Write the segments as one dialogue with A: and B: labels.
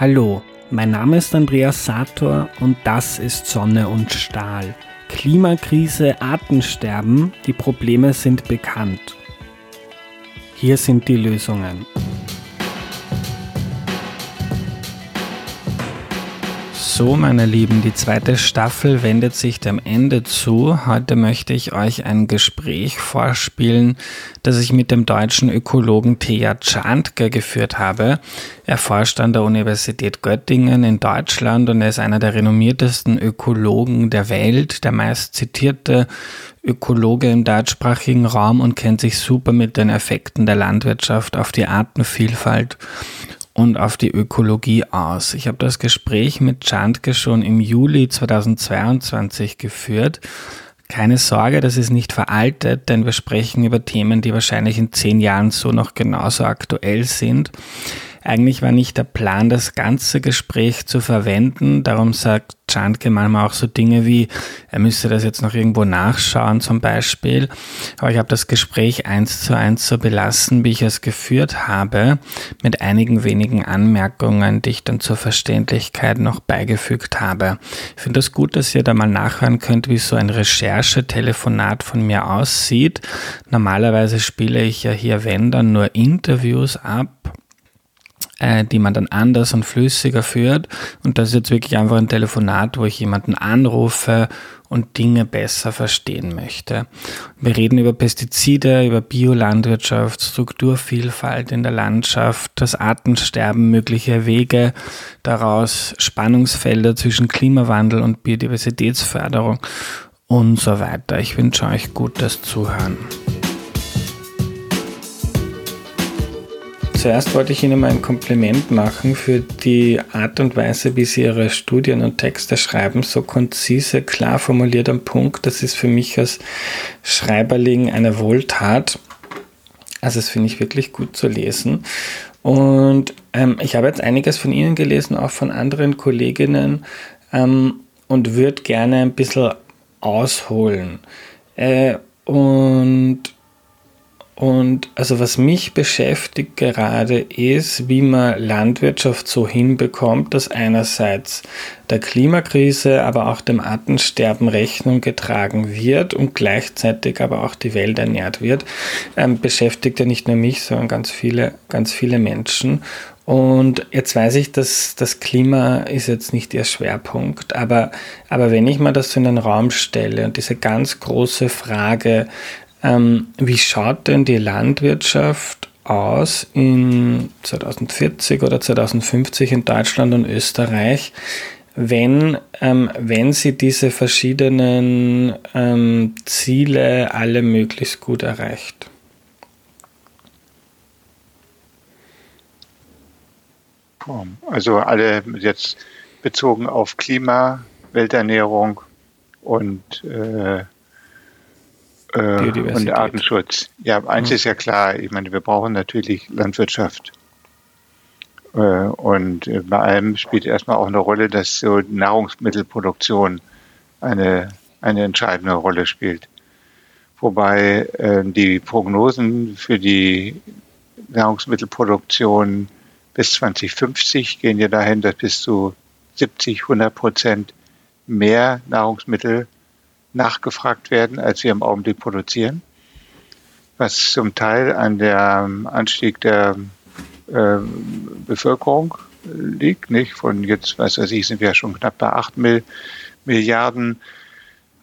A: Hallo, mein Name ist Andreas Sator und das ist Sonne und Stahl. Klimakrise, Artensterben, die Probleme sind bekannt. Hier sind die Lösungen. So, meine Lieben, die zweite Staffel wendet sich dem Ende zu. Heute möchte ich euch ein Gespräch vorspielen, das ich mit dem deutschen Ökologen Thea Czantke geführt habe. Er forscht an der Universität Göttingen in Deutschland und er ist einer der renommiertesten Ökologen der Welt, der meist zitierte Ökologe im deutschsprachigen Raum und kennt sich super mit den Effekten der Landwirtschaft auf die Artenvielfalt und auf die Ökologie aus. Ich habe das Gespräch mit Chantke schon im Juli 2022 geführt. Keine Sorge, das ist nicht veraltet, denn wir sprechen über Themen, die wahrscheinlich in zehn Jahren so noch genauso aktuell sind. Eigentlich war nicht der Plan, das ganze Gespräch zu verwenden. Darum sagt Chantke manchmal auch so Dinge wie, er müsste das jetzt noch irgendwo nachschauen zum Beispiel. Aber ich habe das Gespräch eins zu eins so belassen, wie ich es geführt habe, mit einigen wenigen Anmerkungen, die ich dann zur Verständlichkeit noch beigefügt habe. Ich finde es das gut, dass ihr da mal nachhören könnt, wie so ein Recherchetelefonat von mir aussieht. Normalerweise spiele ich ja hier, wenn dann, nur Interviews ab äh, die man dann anders und flüssiger führt. Und das ist jetzt wirklich einfach ein Telefonat, wo ich jemanden anrufe und Dinge besser verstehen möchte. Wir reden über Pestizide, über Biolandwirtschaft, Strukturvielfalt in der Landschaft, das Artensterben, mögliche Wege daraus, Spannungsfelder zwischen Klimawandel und Biodiversitätsförderung und so weiter. Ich wünsche euch gutes Zuhören. Zuerst wollte ich Ihnen mal ein Kompliment machen für die Art und Weise, wie Sie Ihre Studien und Texte schreiben. So konzise, klar formuliert am Punkt. Das ist für mich als Schreiberling eine Wohltat. Also das finde ich wirklich gut zu lesen. Und ähm, ich habe jetzt einiges von Ihnen gelesen, auch von anderen Kolleginnen ähm, und würde gerne ein bisschen ausholen. Äh, und und also was mich beschäftigt gerade ist, wie man Landwirtschaft so hinbekommt, dass einerseits der Klimakrise, aber auch dem Artensterben Rechnung getragen wird und gleichzeitig aber auch die Welt ernährt wird, ähm, beschäftigt ja nicht nur mich, sondern ganz viele, ganz viele Menschen. Und jetzt weiß ich, dass das Klima ist jetzt nicht Ihr Schwerpunkt, aber, aber wenn ich mir das so in den Raum stelle und diese ganz große Frage, ähm, wie schaut denn die Landwirtschaft aus in 2040 oder 2050 in Deutschland und Österreich, wenn, ähm, wenn sie diese verschiedenen ähm, Ziele alle möglichst gut erreicht?
B: Also alle jetzt bezogen auf Klima, Welternährung und äh, äh, und Artenschutz. Ja, eins mhm. ist ja klar, ich meine, wir brauchen natürlich Landwirtschaft. Äh, und bei allem spielt erstmal auch eine Rolle, dass so Nahrungsmittelproduktion eine, eine entscheidende Rolle spielt. Wobei äh, die Prognosen für die Nahrungsmittelproduktion bis 2050 gehen ja dahin, dass bis zu 70, 100 Prozent mehr Nahrungsmittel nachgefragt werden, als wir im Augenblick produzieren, was zum Teil an der Anstieg der äh, Bevölkerung liegt, nicht? Von jetzt, was weiß ich, sind wir schon knapp bei 8 Milliarden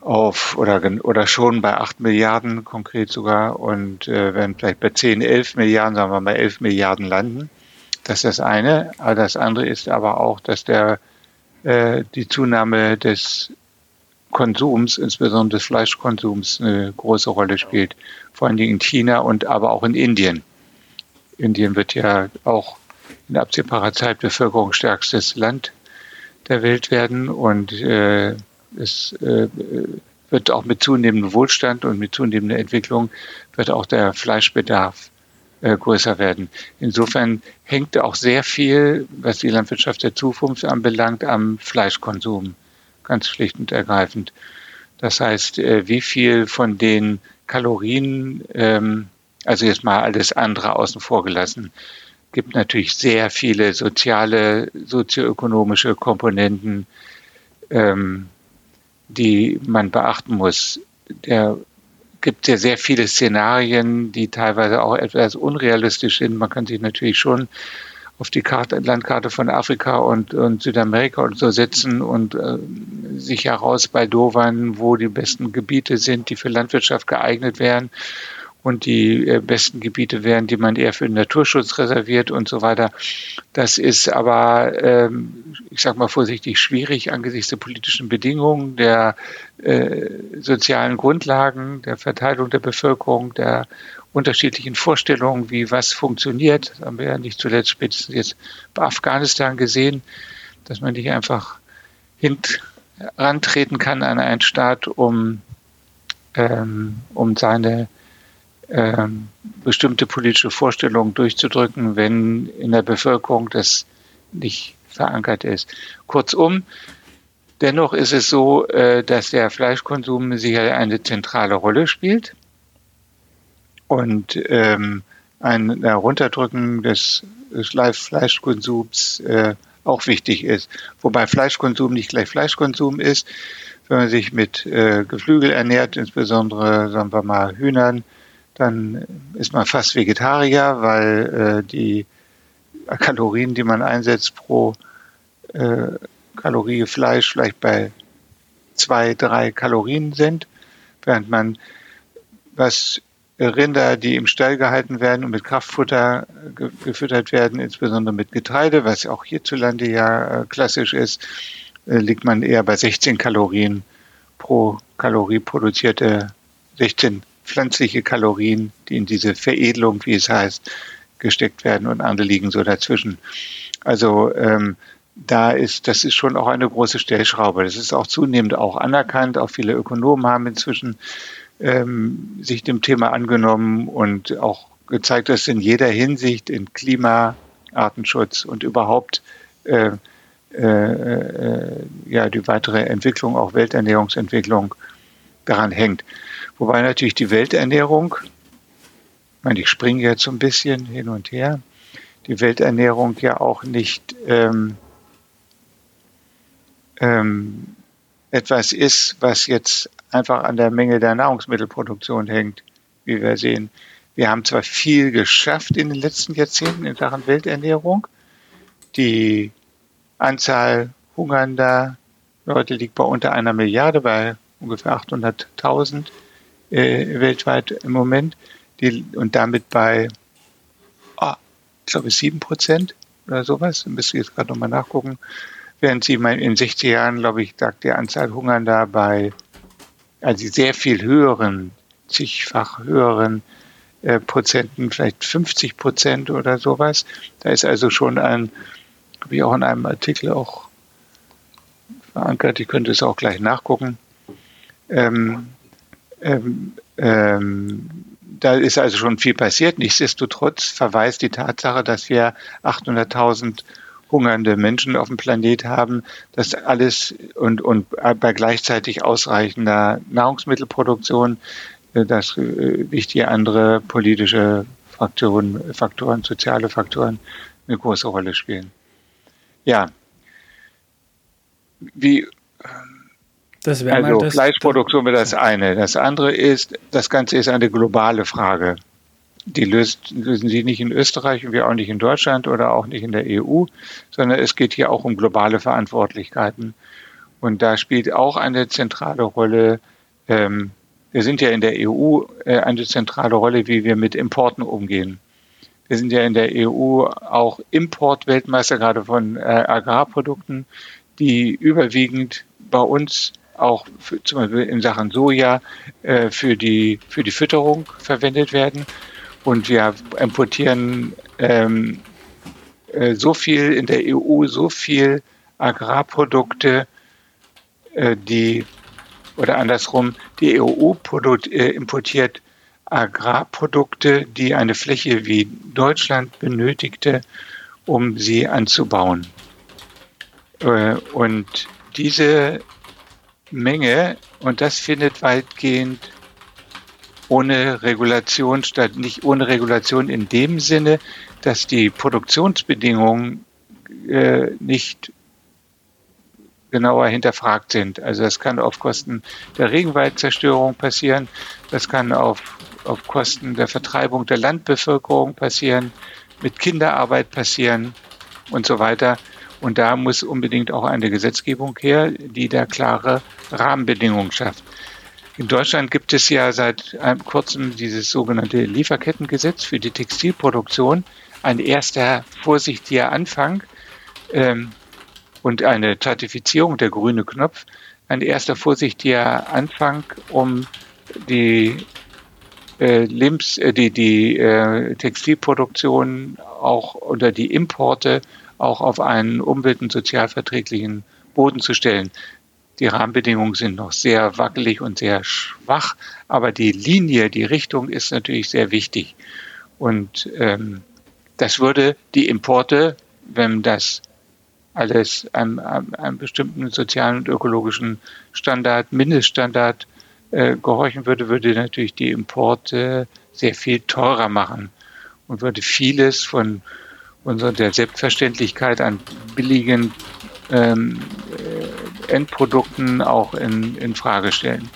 B: auf oder, oder schon bei 8 Milliarden konkret sogar und äh, werden vielleicht bei 10, 11 Milliarden, sagen wir mal 11 Milliarden landen. Das ist das eine. Aber das andere ist aber auch, dass der, äh, die Zunahme des Konsums, insbesondere des Fleischkonsums, eine große Rolle spielt. Vor allen Dingen in China und aber auch in Indien. Indien wird ja auch in absehbarer Zeit bevölkerungsstärkstes Land der Welt werden und äh, es äh, wird auch mit zunehmendem Wohlstand und mit zunehmender Entwicklung wird auch der Fleischbedarf äh, größer werden. Insofern hängt auch sehr viel, was die Landwirtschaft der Zukunft anbelangt, am Fleischkonsum ganz schlicht und ergreifend. Das heißt, äh, wie viel von den Kalorien, ähm, also jetzt mal alles andere außen vor gelassen, gibt natürlich sehr viele soziale, sozioökonomische Komponenten, ähm, die man beachten muss. Der gibt ja sehr viele Szenarien, die teilweise auch etwas unrealistisch sind. Man kann sich natürlich schon auf die Karte, Landkarte von Afrika und, und Südamerika und so setzen und äh, sich herausbaldowern, wo die besten Gebiete sind, die für Landwirtschaft geeignet wären und die äh, besten Gebiete wären, die man eher für den Naturschutz reserviert und so weiter. Das ist aber, ähm, ich sage mal vorsichtig, schwierig angesichts der politischen Bedingungen, der äh, sozialen Grundlagen, der Verteilung der Bevölkerung, der unterschiedlichen Vorstellungen, wie was funktioniert. Das haben wir ja nicht zuletzt spätestens jetzt bei Afghanistan gesehen, dass man nicht einfach herantreten kann an einen Staat, um, ähm, um seine ähm, bestimmte politische Vorstellungen durchzudrücken, wenn in der Bevölkerung das nicht verankert ist. Kurzum, dennoch ist es so, äh, dass der Fleischkonsum sicher eine zentrale Rolle spielt und ähm, ein Runterdrücken des, des Fleischkonsums äh, auch wichtig ist. Wobei Fleischkonsum nicht gleich Fleischkonsum ist. Wenn man sich mit äh, Geflügel ernährt, insbesondere, sagen wir mal, Hühnern, dann ist man fast Vegetarier, weil äh, die Kalorien, die man einsetzt pro äh, Kalorie Fleisch vielleicht bei zwei, drei Kalorien sind, während man was Rinder, die im Stall gehalten werden und mit Kraftfutter ge gefüttert werden, insbesondere mit Getreide, was auch hierzulande ja äh, klassisch ist, äh, liegt man eher bei 16 Kalorien pro Kalorie produzierte 16 pflanzliche Kalorien, die in diese Veredelung, wie es heißt, gesteckt werden und andere liegen so dazwischen. Also ähm, da ist, das ist schon auch eine große Stellschraube. Das ist auch zunehmend auch anerkannt. Auch viele Ökonomen haben inzwischen ähm, sich dem Thema angenommen und auch gezeigt, dass in jeder Hinsicht in Klima, Artenschutz und überhaupt äh, äh, äh, ja die weitere Entwicklung, auch Welternährungsentwicklung daran hängt. Wobei natürlich die Welternährung, ich meine, ich springe jetzt so ein bisschen hin und her, die Welternährung ja auch nicht ähm, ähm, etwas ist, was jetzt einfach an der Menge der Nahrungsmittelproduktion hängt, wie wir sehen. Wir haben zwar viel geschafft in den letzten Jahrzehnten in Sachen Welternährung. Die Anzahl hungernder Leute liegt bei unter einer Milliarde, bei ungefähr 800.000 äh, weltweit im Moment. Die, und damit bei, oh, ich glaube, 7 Prozent oder sowas. Müsste ich jetzt gerade nochmal nachgucken. Während sie in 60 Jahren, glaube ich, lag die Anzahl Hungernder bei also sehr viel höheren, zigfach höheren äh, Prozenten, vielleicht 50 Prozent oder sowas. Da ist also schon ein, habe ich auch in einem Artikel auch verankert, ich könnte es auch gleich nachgucken. Ähm, ähm, ähm, da ist also schon viel passiert. Nichtsdestotrotz verweist die Tatsache, dass wir 800.000 hungernde Menschen auf dem Planet haben, das alles und, und bei gleichzeitig ausreichender Nahrungsmittelproduktion, äh, dass äh, wichtige andere politische Faktoren, Faktoren, soziale Faktoren eine große Rolle spielen. Ja. Wie, also das, Fleischproduktion wäre das eine. Das andere ist, das Ganze ist eine globale Frage die löst, lösen sie nicht in Österreich und wir auch nicht in Deutschland oder auch nicht in der EU, sondern es geht hier auch um globale Verantwortlichkeiten. Und da spielt auch eine zentrale Rolle, ähm, wir sind ja in der EU äh, eine zentrale Rolle, wie wir mit Importen umgehen. Wir sind ja in der EU auch Importweltmeister, gerade von äh, Agrarprodukten, die überwiegend bei uns auch für, zum Beispiel in Sachen Soja äh, für, die, für die Fütterung verwendet werden. Und wir importieren ähm, äh, so viel in der EU, so viel Agrarprodukte, äh, die, oder andersrum, die EU äh, importiert Agrarprodukte, die eine Fläche wie Deutschland benötigte, um sie anzubauen. Äh, und diese Menge, und das findet weitgehend ohne Regulation statt nicht ohne Regulation in dem Sinne, dass die Produktionsbedingungen äh, nicht genauer hinterfragt sind. Also das kann auf Kosten der Regenwaldzerstörung passieren, das kann auf, auf Kosten der Vertreibung der Landbevölkerung passieren, mit Kinderarbeit passieren und so weiter. Und da muss unbedingt auch eine Gesetzgebung her, die da klare Rahmenbedingungen schafft. In Deutschland gibt es ja seit kurzem dieses sogenannte Lieferkettengesetz für die Textilproduktion. Ein erster vorsichtiger Anfang ähm, und eine Zertifizierung, der grüne Knopf, ein erster vorsichtiger Anfang, um die äh, Lebens, äh, die, die äh, Textilproduktion auch oder die Importe auch auf einen umwelt- und sozialverträglichen Boden zu stellen. Die Rahmenbedingungen sind noch sehr wackelig und sehr schwach, aber die Linie, die Richtung ist natürlich sehr wichtig. Und ähm, das würde die Importe, wenn das alles einem, einem bestimmten sozialen und ökologischen Standard, Mindeststandard äh, gehorchen würde, würde natürlich die Importe sehr viel teurer machen und würde vieles von unserer der Selbstverständlichkeit an billigen ähm, äh, Endprodukten auch in, in Frage stellen.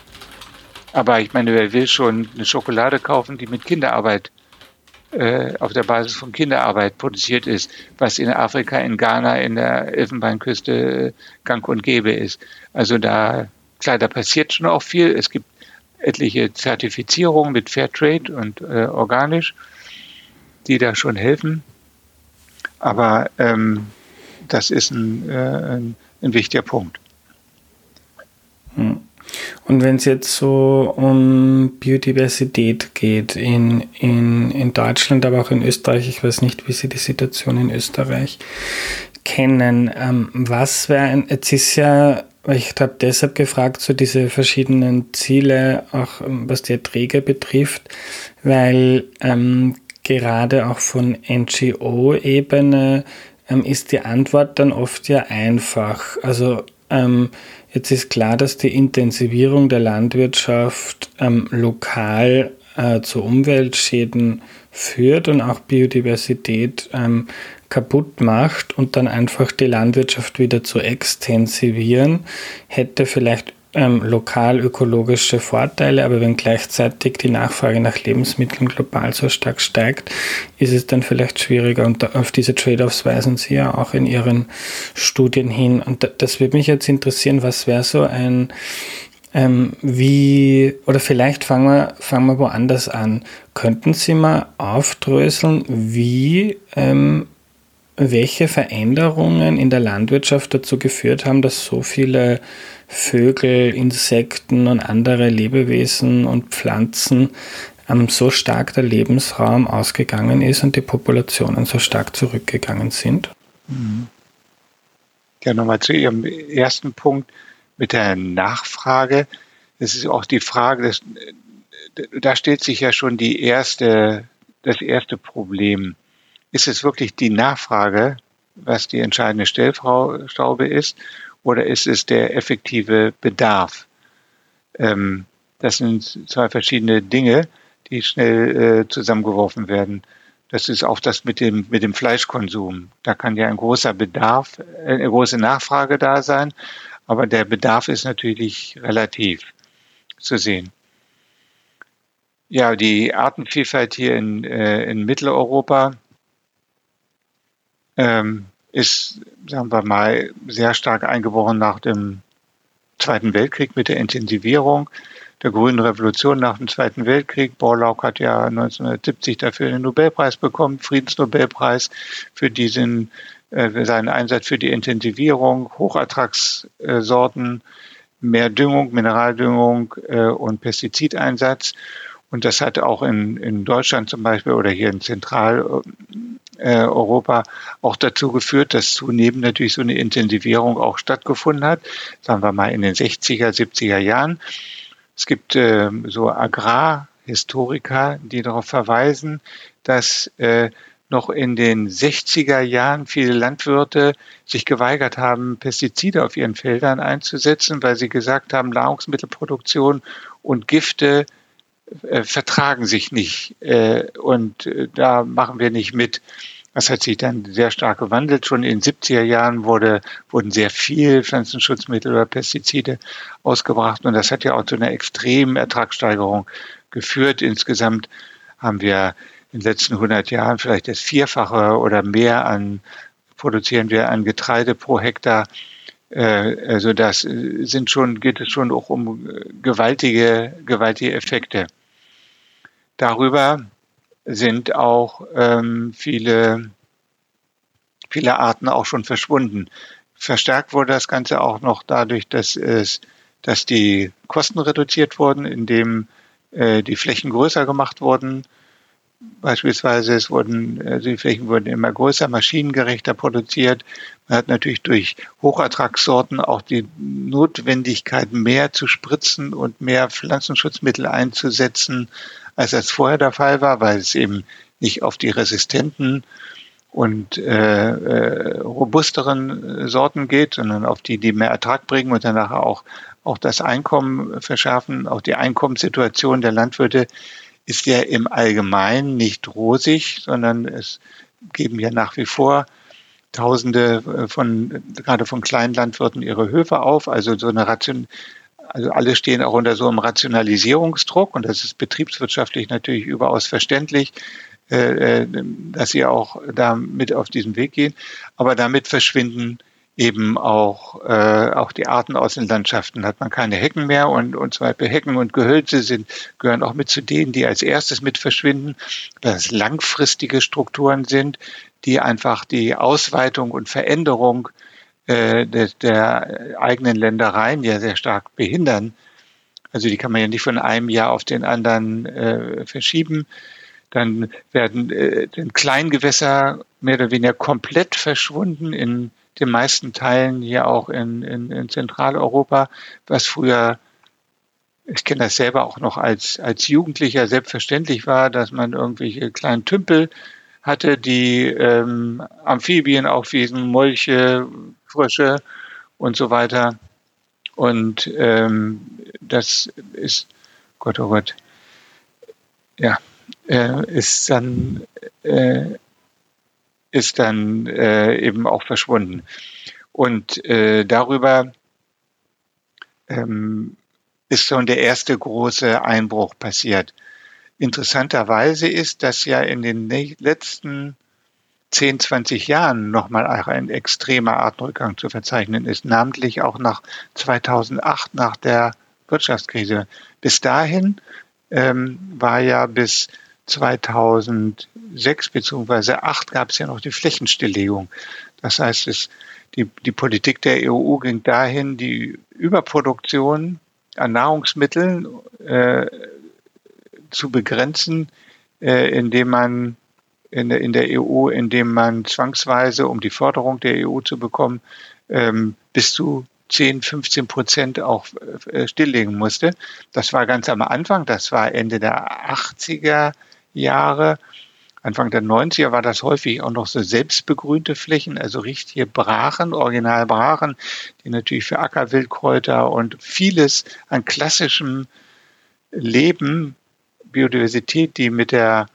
B: Aber ich meine, wer will schon eine Schokolade kaufen, die mit Kinderarbeit äh, auf der Basis von Kinderarbeit produziert ist, was in Afrika, in Ghana, in der Elfenbeinküste äh, gang und gäbe ist. Also da, klar, da passiert schon auch viel. Es gibt etliche Zertifizierungen mit Fairtrade und äh, organisch, die da schon helfen. Aber ähm, das ist ein, äh, ein, ein wichtiger Punkt.
A: Und wenn es jetzt so um Biodiversität geht in, in, in Deutschland, aber auch in Österreich, ich weiß nicht, wie Sie die Situation in Österreich kennen, ähm, was wäre, jetzt ist ja, ich habe deshalb gefragt, so diese verschiedenen Ziele, auch ähm, was die Erträge betrifft, weil ähm, gerade auch von NGO-Ebene ähm, ist die Antwort dann oft ja einfach. Also ähm, jetzt ist klar, dass die Intensivierung der Landwirtschaft ähm, lokal äh, zu Umweltschäden führt und auch Biodiversität ähm, kaputt macht und dann einfach die Landwirtschaft wieder zu extensivieren, hätte vielleicht ähm, lokal ökologische Vorteile, aber wenn gleichzeitig die Nachfrage nach Lebensmitteln global so stark steigt, ist es dann vielleicht schwieriger. Und auf diese Trade-offs weisen Sie ja auch in Ihren Studien hin. Und das würde mich jetzt interessieren, was wäre so ein ähm, wie, oder vielleicht fangen wir, fangen wir woanders an. Könnten Sie mal aufdröseln, wie ähm, welche Veränderungen in der Landwirtschaft dazu geführt haben, dass so viele Vögel, Insekten und andere Lebewesen und Pflanzen ähm, so stark der Lebensraum ausgegangen ist und die Populationen so stark zurückgegangen sind? Mhm.
B: Ja, nochmal zu Ihrem ersten Punkt mit der Nachfrage. Es ist auch die Frage, dass, da stellt sich ja schon die erste, das erste Problem ist es wirklich die Nachfrage, was die entscheidende Stellschraube ist, oder ist es der effektive Bedarf? Ähm, das sind zwei verschiedene Dinge, die schnell äh, zusammengeworfen werden. Das ist auch das mit dem, mit dem Fleischkonsum. Da kann ja ein großer Bedarf, äh, eine große Nachfrage da sein, aber der Bedarf ist natürlich relativ zu sehen. Ja, die Artenvielfalt hier in, äh, in Mitteleuropa ähm, ist, sagen wir mal, sehr stark eingebrochen nach dem Zweiten Weltkrieg mit der Intensivierung der Grünen Revolution nach dem Zweiten Weltkrieg. Borlaug hat ja 1970 dafür den Nobelpreis bekommen, Friedensnobelpreis für diesen äh, seinen Einsatz für die Intensivierung, Hochertragssorten, mehr Düngung, Mineraldüngung äh, und Pestizideinsatz. Und das hat auch in, in Deutschland zum Beispiel oder hier in Zentral, äh, Europa auch dazu geführt, dass zunehmend natürlich so eine Intensivierung auch stattgefunden hat, sagen wir mal in den 60er, 70er Jahren. Es gibt äh, so Agrarhistoriker, die darauf verweisen, dass äh, noch in den 60er Jahren viele Landwirte sich geweigert haben, Pestizide auf ihren Feldern einzusetzen, weil sie gesagt haben, Nahrungsmittelproduktion und Gifte äh, vertragen sich nicht äh, und äh, da machen wir nicht mit. Das hat sich dann sehr stark gewandelt. Schon in den 70er Jahren wurde, wurden sehr viel Pflanzenschutzmittel oder Pestizide ausgebracht und das hat ja auch zu einer extremen Ertragssteigerung geführt. Insgesamt haben wir in den letzten 100 Jahren vielleicht das Vierfache oder mehr an produzieren wir an Getreide pro Hektar. Äh, also das sind schon, geht es schon auch um gewaltige, gewaltige Effekte. Darüber sind auch ähm, viele, viele Arten auch schon verschwunden. Verstärkt wurde das Ganze auch noch dadurch, dass es, dass die Kosten reduziert wurden, indem äh, die Flächen größer gemacht wurden. Beispielsweise es wurden, also die Flächen wurden immer größer, maschinengerechter produziert. Man hat natürlich durch Hochertragssorten auch die Notwendigkeit, mehr zu spritzen und mehr Pflanzenschutzmittel einzusetzen, als das vorher der Fall war, weil es eben nicht auf die resistenten und äh, äh, robusteren Sorten geht, sondern auf die, die mehr Ertrag bringen und danach auch, auch das Einkommen verschärfen. Auch die Einkommenssituation der Landwirte ist ja im Allgemeinen nicht rosig, sondern es geben ja nach wie vor Tausende von, gerade von kleinen Landwirten ihre Höfe auf. Also so eine Ration, also alle stehen auch unter so einem Rationalisierungsdruck und das ist betriebswirtschaftlich natürlich überaus verständlich, äh, äh, dass sie auch da mit auf diesen Weg gehen. Aber damit verschwinden eben auch, äh, auch die Arten aus den Landschaften. Hat man keine Hecken mehr und, und zum Beispiel Hecken und Gehölze sind, gehören auch mit zu denen, die als erstes mit verschwinden, dass langfristige Strukturen sind, die einfach die Ausweitung und Veränderung äh, der, der eigenen Ländereien ja sehr stark behindern. Also die kann man ja nicht von einem Jahr auf den anderen äh, verschieben. Dann werden äh, den Kleingewässer mehr oder weniger komplett verschwunden in den meisten Teilen hier auch in, in, in Zentraleuropa, was früher ich kenne das selber auch noch als, als Jugendlicher selbstverständlich war, dass man irgendwelche kleinen Tümpel hatte, die ähm, Amphibien aufwiesen, Molche, Frösche und so weiter. Und ähm, das ist, Gott, oh Gott, ja, äh, ist dann, äh, ist dann äh, eben auch verschwunden. Und äh, darüber ähm, ist schon der erste große Einbruch passiert. Interessanterweise ist, dass ja in den letzten 10, 20 Jahren nochmal ein extremer Artenrückgang zu verzeichnen ist, namentlich auch nach 2008, nach der Wirtschaftskrise. Bis dahin ähm, war ja bis 2006 bzw. 2008 gab es ja noch die Flächenstilllegung. Das heißt, es, die, die Politik der EU ging dahin, die Überproduktion an Nahrungsmitteln äh, zu begrenzen, äh, indem man in der, in der EU, indem man zwangsweise, um die Förderung der EU zu bekommen, ähm, bis zu 10, 15 Prozent auch äh, stilllegen musste. Das war ganz am Anfang, das war Ende der 80er Jahre. Anfang der 90er war das häufig auch noch so selbstbegrünte Flächen, also richtige Brachen, Originalbrachen, die natürlich für Ackerwildkräuter und vieles an klassischem Leben, Biodiversität, die mit der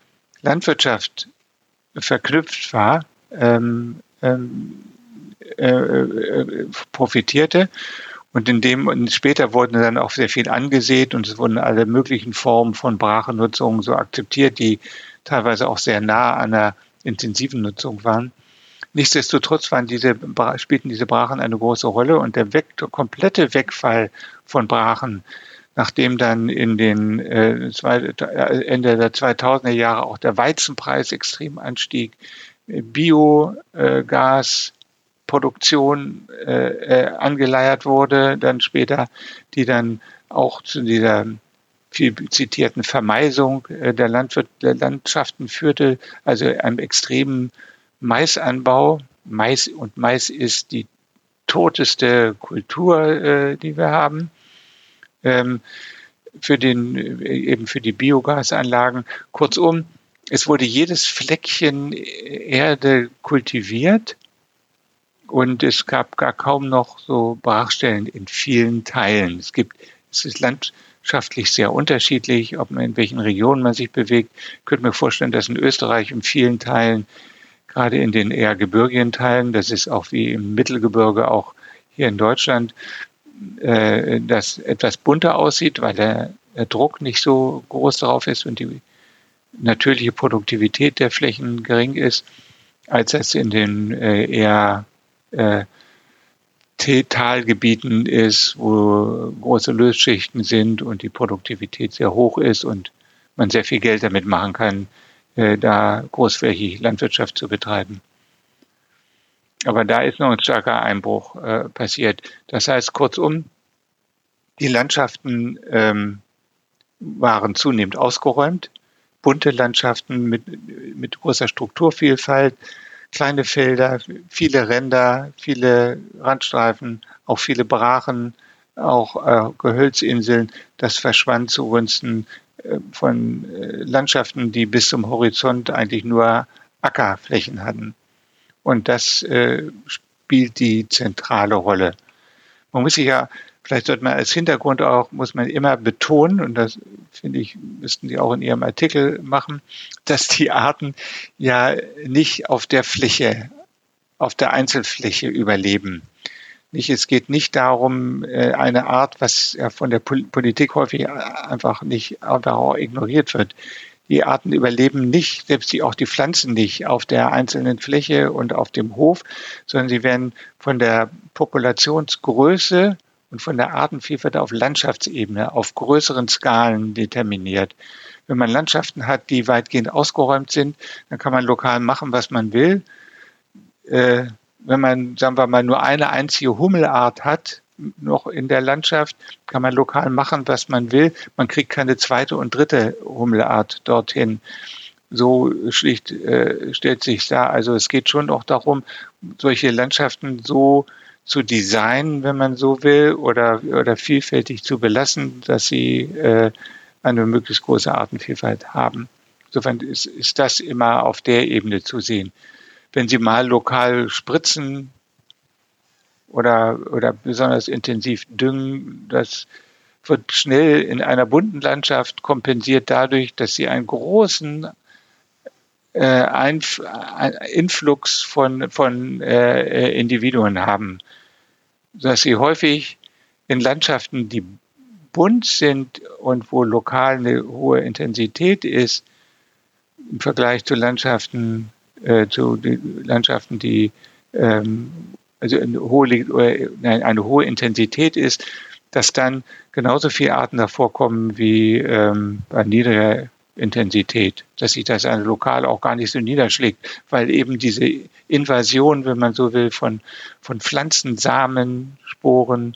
B: Landwirtschaft verknüpft war, ähm, ähm, äh, äh, profitierte. Und in dem, und später wurden dann auch sehr viel angesät und es wurden alle möglichen Formen von Brachennutzung so akzeptiert, die teilweise auch sehr nah an einer intensiven Nutzung waren. Nichtsdestotrotz waren diese, spielten diese Brachen eine große Rolle und der weg, komplette Wegfall von Brachen nachdem dann in den äh, zwei, äh, Ende der 2000er Jahre auch der Weizenpreis extrem anstieg, Biogasproduktion äh, äh, angeleiert wurde, dann später, die dann auch zu dieser viel zitierten Vermeisung äh, der, Landwirt, der Landschaften führte, also einem extremen Maisanbau. Mais und Mais ist die toteste Kultur, äh, die wir haben ähm, für den, eben für die Biogasanlagen. Kurzum, es wurde jedes Fleckchen Erde kultiviert und es gab gar kaum noch so Brachstellen in vielen Teilen. Es gibt, es ist Land, landschaftlich sehr unterschiedlich, ob man in welchen Regionen man sich bewegt. Ich könnte mir vorstellen, dass in Österreich in vielen Teilen, gerade in den eher gebirgigen Teilen, das ist auch wie im Mittelgebirge, auch hier in Deutschland, äh, das etwas bunter aussieht, weil der, Druck nicht so groß darauf ist und die natürliche Produktivität der Flächen gering ist, als es in den äh, eher äh, Talgebieten ist, wo große Lösschichten sind und die Produktivität sehr hoch ist und man sehr viel Geld damit machen kann, äh, da großflächig Landwirtschaft zu betreiben. Aber da ist noch ein starker Einbruch äh, passiert. Das heißt, kurzum, die Landschaften ähm, waren zunehmend ausgeräumt, bunte Landschaften mit, mit großer Strukturvielfalt, kleine Felder, viele Ränder, viele Randstreifen, auch viele Brachen, auch äh, Gehölzinseln. Das verschwand zugunsten äh, von äh, Landschaften, die bis zum Horizont eigentlich nur Ackerflächen hatten. Und das äh, spielt die zentrale Rolle. Man muss sich ja Vielleicht sollte man als Hintergrund auch, muss man immer betonen, und das finde ich, müssten Sie auch in Ihrem Artikel machen, dass die Arten ja nicht auf der Fläche, auf der Einzelfläche überleben. Nicht, es geht nicht darum, äh, eine Art, was ja von der Politik häufig einfach nicht einfach auch ignoriert wird. Die Arten überleben nicht, selbst die, auch die Pflanzen nicht auf der einzelnen Fläche und auf dem Hof, sondern sie werden von der Populationsgröße und von der Artenvielfalt auf Landschaftsebene, auf größeren Skalen determiniert. Wenn man Landschaften hat, die weitgehend ausgeräumt sind, dann kann man lokal machen, was man will. Äh, wenn man, sagen wir mal, nur eine einzige Hummelart hat, noch in der Landschaft, kann man lokal machen, was man will. Man kriegt keine zweite und dritte Hummelart dorthin. So schlicht äh, stellt sich da. Also es geht schon auch darum, solche Landschaften so zu designen, wenn man so will, oder, oder vielfältig zu belassen, dass sie äh, eine möglichst große Artenvielfalt haben. Insofern ist, ist das immer auf der Ebene zu sehen. Wenn Sie mal lokal spritzen oder, oder besonders intensiv düngen, das wird schnell in einer bunten Landschaft kompensiert dadurch, dass Sie einen großen äh, Einf Influx von, von äh, Individuen haben, dass sie häufig in Landschaften, die bunt sind und wo lokal eine hohe Intensität ist, im Vergleich zu Landschaften, äh, zu Landschaften, die ähm, also eine hohe, nein, eine hohe Intensität ist, dass dann genauso viele Arten davor kommen wie ähm, bei niedriger Intensität, dass sich das also lokal auch gar nicht so niederschlägt, weil eben diese Invasion, wenn man so will, von, von Pflanzen, Samen, Sporen,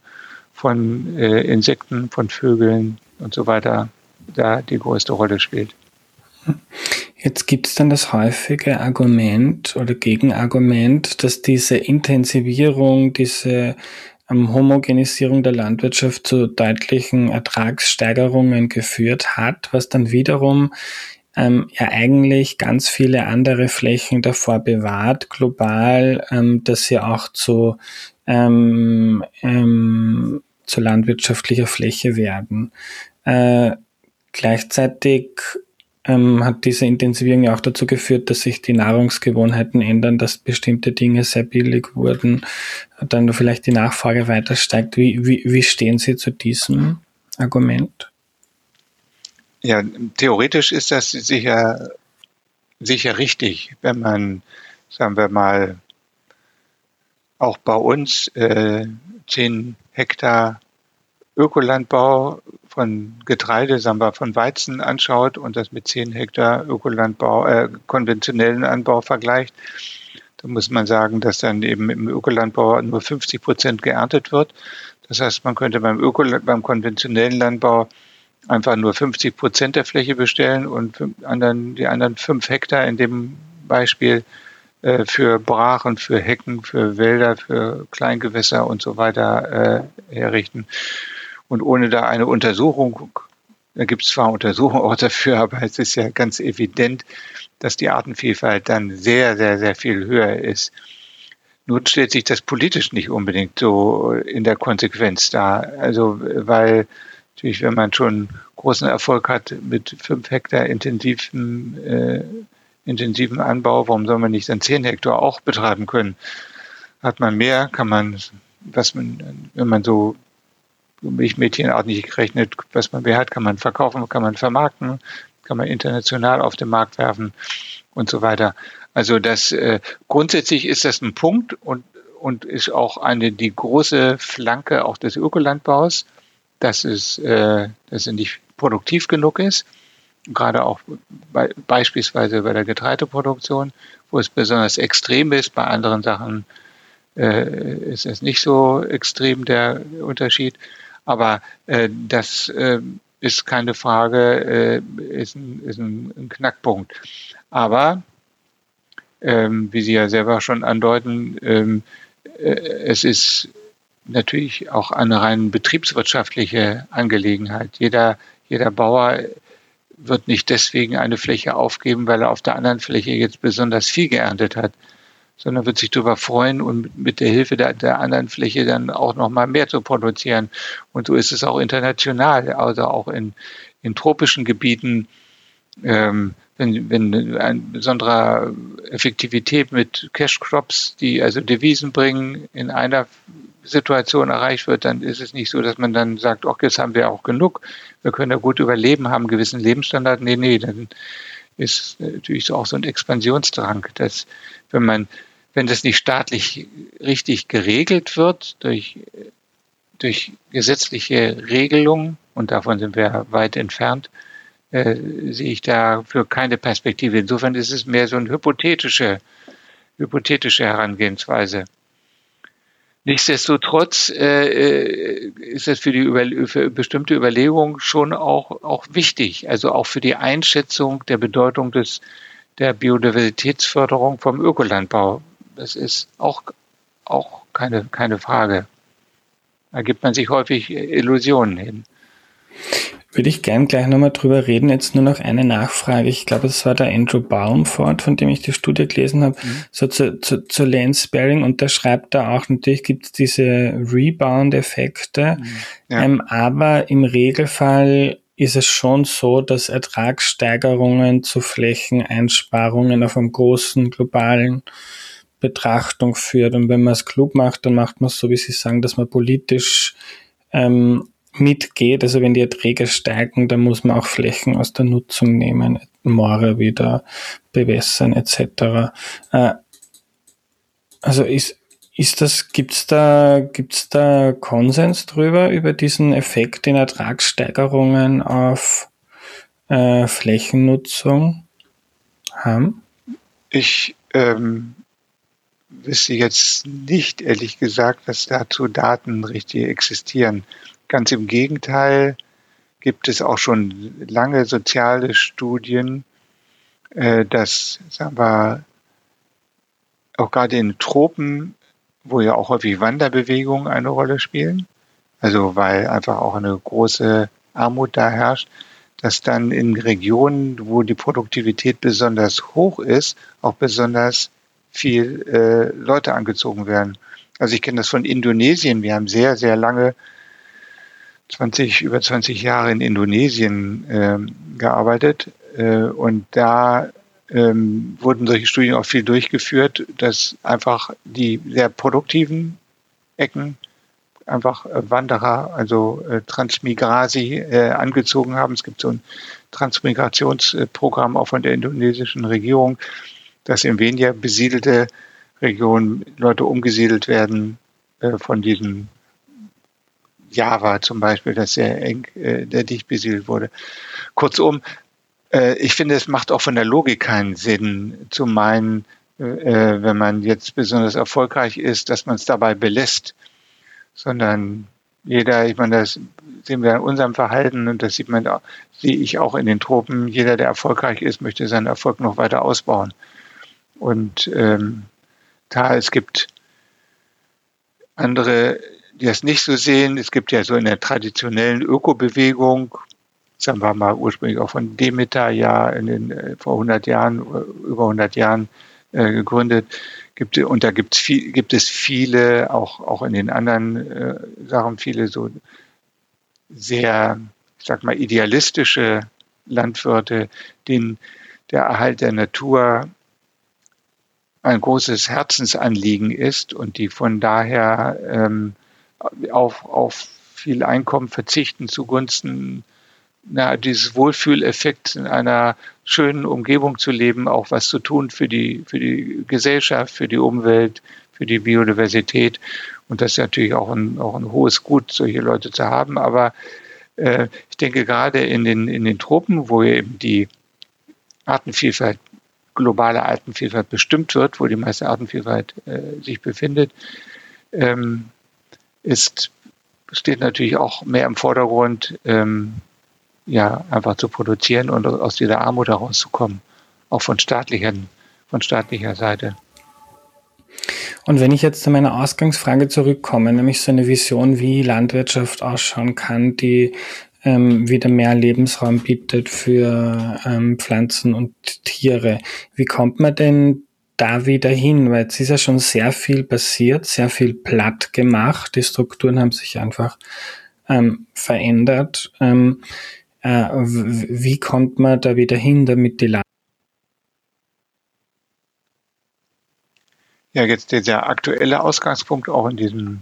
B: von äh, Insekten, von Vögeln und so weiter da die größte Rolle spielt.
A: Jetzt gibt es dann das häufige Argument oder Gegenargument, dass diese Intensivierung, diese ähm, Homogenisierung der Landwirtschaft zu deutlichen Ertragssteigerungen geführt hat, was dann wiederum ähm, ja eigentlich ganz viele andere Flächen davor bewahrt, global, ähm, dass sie auch zu, ähm, ähm, zu landwirtschaftlicher Fläche werden. Äh, gleichzeitig ähm, hat diese Intensivierung ja auch dazu geführt, dass sich die Nahrungsgewohnheiten ändern, dass bestimmte Dinge sehr billig wurden, dann vielleicht die Nachfrage weiter steigt. Wie, wie, wie stehen Sie zu diesem Argument?
B: Ja, theoretisch ist das sicher, sicher richtig, wenn man, sagen wir mal, auch bei uns äh, 10 Hektar Ökolandbau von Getreide, sagen wir, von Weizen anschaut und das mit 10 Hektar Ökolandbau, äh, konventionellen Anbau vergleicht, dann muss man sagen, dass dann eben im Ökolandbau nur 50 Prozent geerntet wird. Das heißt, man könnte beim, Öko, beim konventionellen Landbau einfach nur 50 Prozent der Fläche bestellen und anderen, die anderen fünf Hektar in dem Beispiel äh, für Brachen, für Hecken, für Wälder, für Kleingewässer und so weiter äh, herrichten. Und ohne da eine Untersuchung, da gibt es zwar Untersuchungen auch dafür, aber es ist ja ganz evident, dass die Artenvielfalt dann sehr, sehr, sehr viel höher ist. Nun stellt sich das politisch nicht unbedingt so in der Konsequenz dar. Also, weil natürlich, wenn man schon großen Erfolg hat mit fünf Hektar intensiven, äh, intensiven Anbau, warum soll man nicht dann zehn Hektar auch betreiben können? Hat man mehr, kann man, was man, wenn man so milchmädchenartig rechnet, was man mehr hat, kann man verkaufen, kann man vermarkten, kann man international auf den Markt werfen und so weiter. Also das äh, grundsätzlich ist das ein Punkt und und ist auch eine die große Flanke auch des Ökolandbaus dass es, äh, dass es nicht produktiv genug ist. Gerade auch bei, beispielsweise bei der Getreideproduktion, wo es besonders extrem ist. Bei anderen Sachen äh, ist es nicht so extrem der Unterschied. Aber äh, das äh, ist keine Frage, äh, ist, ein, ist ein, ein Knackpunkt. Aber ähm, wie Sie ja selber schon andeuten, ähm, äh, es ist natürlich auch eine rein betriebswirtschaftliche Angelegenheit. Jeder, jeder Bauer wird nicht deswegen eine Fläche aufgeben, weil er auf der anderen Fläche jetzt besonders viel geerntet hat, sondern wird sich darüber freuen und mit der Hilfe der, der anderen Fläche dann auch noch mal mehr zu produzieren. Und so ist es auch international, also auch in, in tropischen Gebieten. Ähm, wenn, wenn eine besondere Effektivität mit Cash Crops, die also Devisen bringen, in einer Situation erreicht wird, dann ist es nicht so, dass man dann sagt, okay, jetzt haben wir auch genug, wir können ja gut überleben, haben einen gewissen Lebensstandard. Nee, nee, dann ist natürlich auch so ein Expansionsdrang, dass wenn man, wenn das nicht staatlich richtig geregelt wird durch, durch gesetzliche Regelungen, und davon sind wir weit entfernt, äh, sehe ich dafür keine Perspektive. Insofern ist es mehr so eine hypothetische, hypothetische Herangehensweise. Nichtsdestotrotz äh, äh, ist es für die Über für bestimmte Überlegungen schon auch, auch wichtig, also auch für die Einschätzung der Bedeutung des, der Biodiversitätsförderung vom Ökolandbau. Das ist auch, auch keine, keine Frage. Da gibt man sich häufig Illusionen hin
A: würde ich gern gleich nochmal drüber reden. Jetzt nur noch eine Nachfrage. Ich glaube, es war der Andrew Baumford, von dem ich die Studie gelesen habe, mhm. so zu, zu, zu Land Sparing und der schreibt da auch, natürlich gibt es diese Rebound-Effekte, mhm. ja. ähm, aber im Regelfall ist es schon so, dass Ertragssteigerungen zu Flächeneinsparungen auf einem großen globalen Betrachtung führt. Und wenn man es klug macht, dann macht man es so, wie Sie sagen, dass man politisch ähm, mitgeht. Also wenn die Erträge steigen, dann muss man auch Flächen aus der Nutzung nehmen, Moore wieder bewässern etc. Äh, also ist, ist das, gibt's da, gibt's da Konsens drüber, über diesen Effekt in Ertragssteigerungen auf äh, Flächennutzung haben?
B: Ich ähm, wüsste jetzt nicht, ehrlich gesagt, dass dazu Daten richtig existieren. Ganz im Gegenteil gibt es auch schon lange soziale Studien, äh, dass, sagen wir, auch gerade in Tropen, wo ja auch häufig Wanderbewegungen eine Rolle spielen, also weil einfach auch eine große Armut da herrscht, dass dann in Regionen, wo die Produktivität besonders hoch ist, auch besonders viel äh, Leute angezogen werden. Also ich kenne das von Indonesien. Wir haben sehr, sehr lange 20, über 20 Jahre in Indonesien ähm, gearbeitet äh, und da ähm, wurden solche Studien auch viel durchgeführt, dass einfach die sehr produktiven Ecken einfach äh, Wanderer, also äh, Transmigrasi äh, angezogen haben. Es gibt so ein Transmigrationsprogramm auch von der indonesischen Regierung, dass in weniger besiedelte Regionen Leute umgesiedelt werden äh, von diesen Java zum Beispiel, das sehr eng, äh, der dicht besiedelt wurde. Kurzum, äh, ich finde, es macht auch von der Logik keinen Sinn, zu meinen, äh, wenn man jetzt besonders erfolgreich ist, dass man es dabei belässt, sondern jeder, ich meine, das sehen wir in unserem Verhalten und das sieht man, sehe ich auch in den Tropen. Jeder, der erfolgreich ist, möchte seinen Erfolg noch weiter ausbauen. Und ähm, da es gibt andere die das nicht so sehen. Es gibt ja so in der traditionellen Ökobewegung, sagen wir mal ursprünglich auch von Demeter ja in den, äh, vor 100 Jahren, äh, über 100 Jahren äh, gegründet, gibt, und da gibt's viel, gibt es viele, auch, auch in den anderen äh, Sachen, viele so sehr, ich sag mal, idealistische Landwirte, denen der Erhalt der Natur ein großes Herzensanliegen ist und die von daher ähm, auf, auf viel Einkommen verzichten zugunsten na, dieses Wohlfühleffekt in einer schönen Umgebung zu leben, auch was zu tun für die, für die Gesellschaft, für die Umwelt, für die Biodiversität. Und das ist natürlich auch ein, auch ein hohes Gut, solche Leute zu haben. Aber äh, ich denke gerade in den, in den Tropen, wo eben die Artenvielfalt, globale Artenvielfalt bestimmt wird, wo die meiste Artenvielfalt äh, sich befindet, ähm, ist, steht natürlich auch mehr im Vordergrund, ähm, ja, einfach zu produzieren und aus dieser Armut herauszukommen, auch von staatlichen, von staatlicher Seite.
A: Und wenn ich jetzt zu meiner Ausgangsfrage zurückkomme, nämlich so eine Vision, wie Landwirtschaft ausschauen kann, die ähm, wieder mehr Lebensraum bietet für ähm, Pflanzen und Tiere. Wie kommt man denn da wieder hin? Weil jetzt ist ja schon sehr viel passiert, sehr viel platt gemacht. Die Strukturen haben sich einfach ähm, verändert. Ähm, äh, wie kommt man da wieder hin, damit die Land
B: Ja, jetzt dieser aktuelle Ausgangspunkt auch in diesem,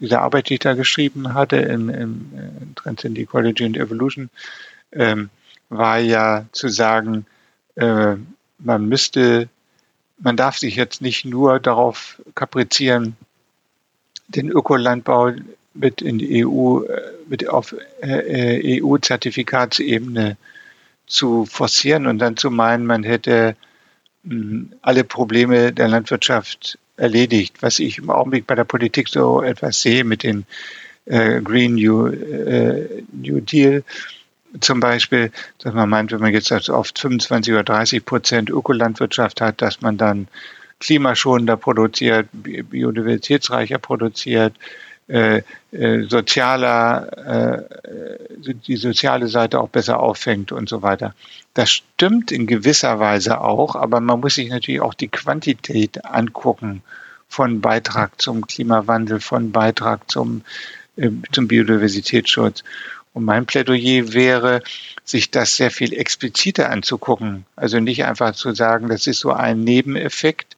B: dieser Arbeit, die ich da geschrieben hatte, in, in, in Transcend Ecology and Evolution, ähm, war ja zu sagen, äh, man müsste, man darf sich jetzt nicht nur darauf kaprizieren, den Ökolandbau mit in die EU, äh, mit auf äh, EU-Zertifikatsebene zu forcieren und dann zu meinen, man hätte alle Probleme der Landwirtschaft erledigt, was ich im Augenblick bei der Politik so etwas sehe mit dem äh, Green New, äh, New Deal zum Beispiel, dass man meint, wenn man jetzt also oft 25 oder 30 Prozent Ökolandwirtschaft hat, dass man dann klimaschonender produziert, biodiversitätsreicher produziert, äh, äh, sozialer, äh, die soziale Seite auch besser auffängt und so weiter. Das stimmt in gewisser Weise auch, aber man muss sich natürlich auch die Quantität angucken von Beitrag zum Klimawandel, von Beitrag zum, äh, zum Biodiversitätsschutz. Und mein Plädoyer wäre, sich das sehr viel expliziter anzugucken. Also nicht einfach zu sagen, das ist so ein Nebeneffekt,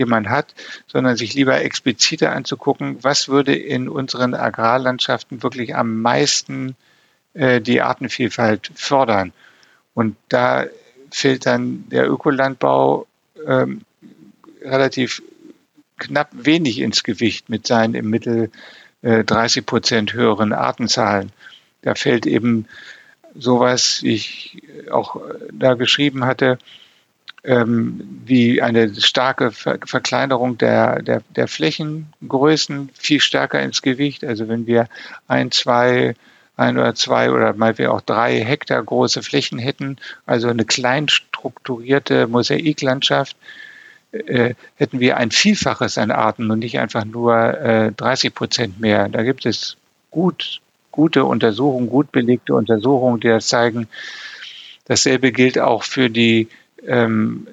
B: den man hat, sondern sich lieber expliziter anzugucken, was würde in unseren Agrarlandschaften wirklich am meisten äh, die Artenvielfalt fördern. Und da fällt dann der Ökolandbau ähm, relativ knapp wenig ins Gewicht mit seinen im Mittel äh, 30 Prozent höheren Artenzahlen. Da fällt eben sowas, wie ich auch da geschrieben hatte, ähm, wie eine starke Ver Verkleinerung der, der, der Flächengrößen viel stärker ins Gewicht. Also wenn wir ein, zwei, ein oder zwei oder mal wir auch drei Hektar große Flächen hätten, also eine klein strukturierte Mosaiklandschaft, äh, hätten wir ein Vielfaches an Arten und nicht einfach nur äh, 30 Prozent mehr. Da gibt es gut, gute Untersuchungen, gut belegte Untersuchungen, die das zeigen. Dasselbe gilt auch für die ähm,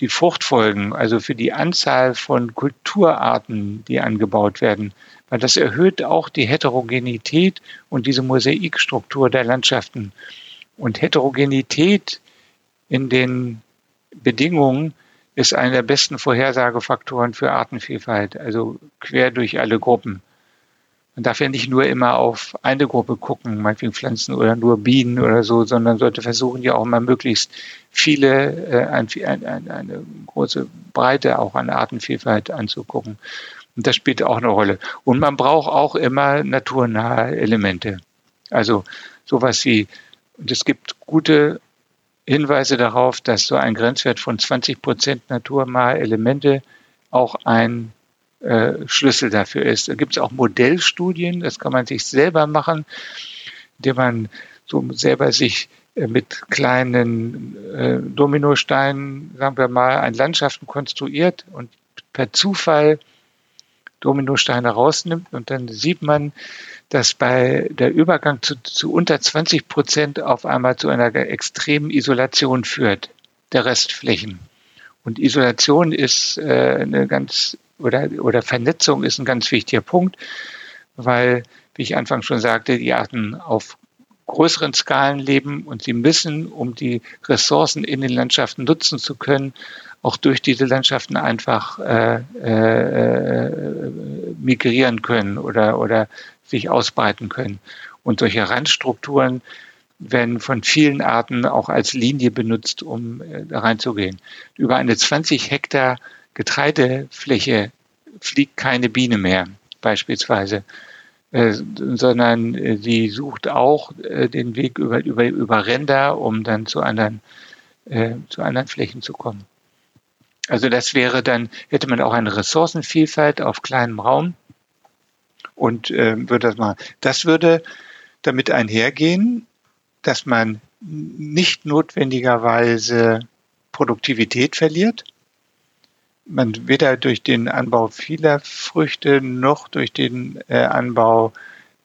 B: die Fruchtfolgen, also für die Anzahl von Kulturarten, die angebaut werden, weil das erhöht auch die Heterogenität und diese Mosaikstruktur der Landschaften. Und Heterogenität in den Bedingungen ist einer der besten Vorhersagefaktoren für Artenvielfalt, also quer durch alle Gruppen. Man darf ja nicht nur immer auf eine Gruppe gucken, meinetwegen Pflanzen oder nur Bienen oder so, sondern sollte versuchen, ja auch mal möglichst viele, äh, ein, ein, eine große Breite auch an Artenvielfalt anzugucken. Und das spielt auch eine Rolle. Und man braucht auch immer naturnahe Elemente. Also sowas wie, und es gibt gute Hinweise darauf, dass so ein Grenzwert von 20 Prozent naturnahe Elemente auch ein äh, Schlüssel dafür ist. Da gibt es auch Modellstudien, das kann man sich selber machen, indem man so selber sich äh, mit kleinen äh, Dominosteinen, sagen wir mal, ein Landschaften konstruiert und per Zufall Dominosteine rausnimmt und dann sieht man, dass bei der Übergang zu, zu unter 20 Prozent auf einmal zu einer extremen Isolation führt, der Restflächen. Und Isolation ist äh, eine ganz oder, oder Vernetzung ist ein ganz wichtiger Punkt, weil wie ich anfangs schon sagte, die Arten auf größeren Skalen leben und sie müssen, um die Ressourcen in den Landschaften nutzen zu können, auch durch diese Landschaften einfach äh, äh, migrieren können oder, oder sich ausbreiten können. Und solche Randstrukturen werden von vielen Arten auch als Linie benutzt, um äh, reinzugehen. Über eine 20 Hektar Getreidefläche fliegt keine Biene mehr, beispielsweise. Äh, sondern äh, sie sucht auch äh, den Weg über, über, über Ränder, um dann zu anderen, zu anderen Flächen zu kommen. Also das wäre dann, hätte man auch eine Ressourcenvielfalt auf kleinem Raum und würde das machen. Das würde damit einhergehen, dass man nicht notwendigerweise Produktivität verliert, man weder durch den Anbau vieler Früchte noch durch den äh, Anbau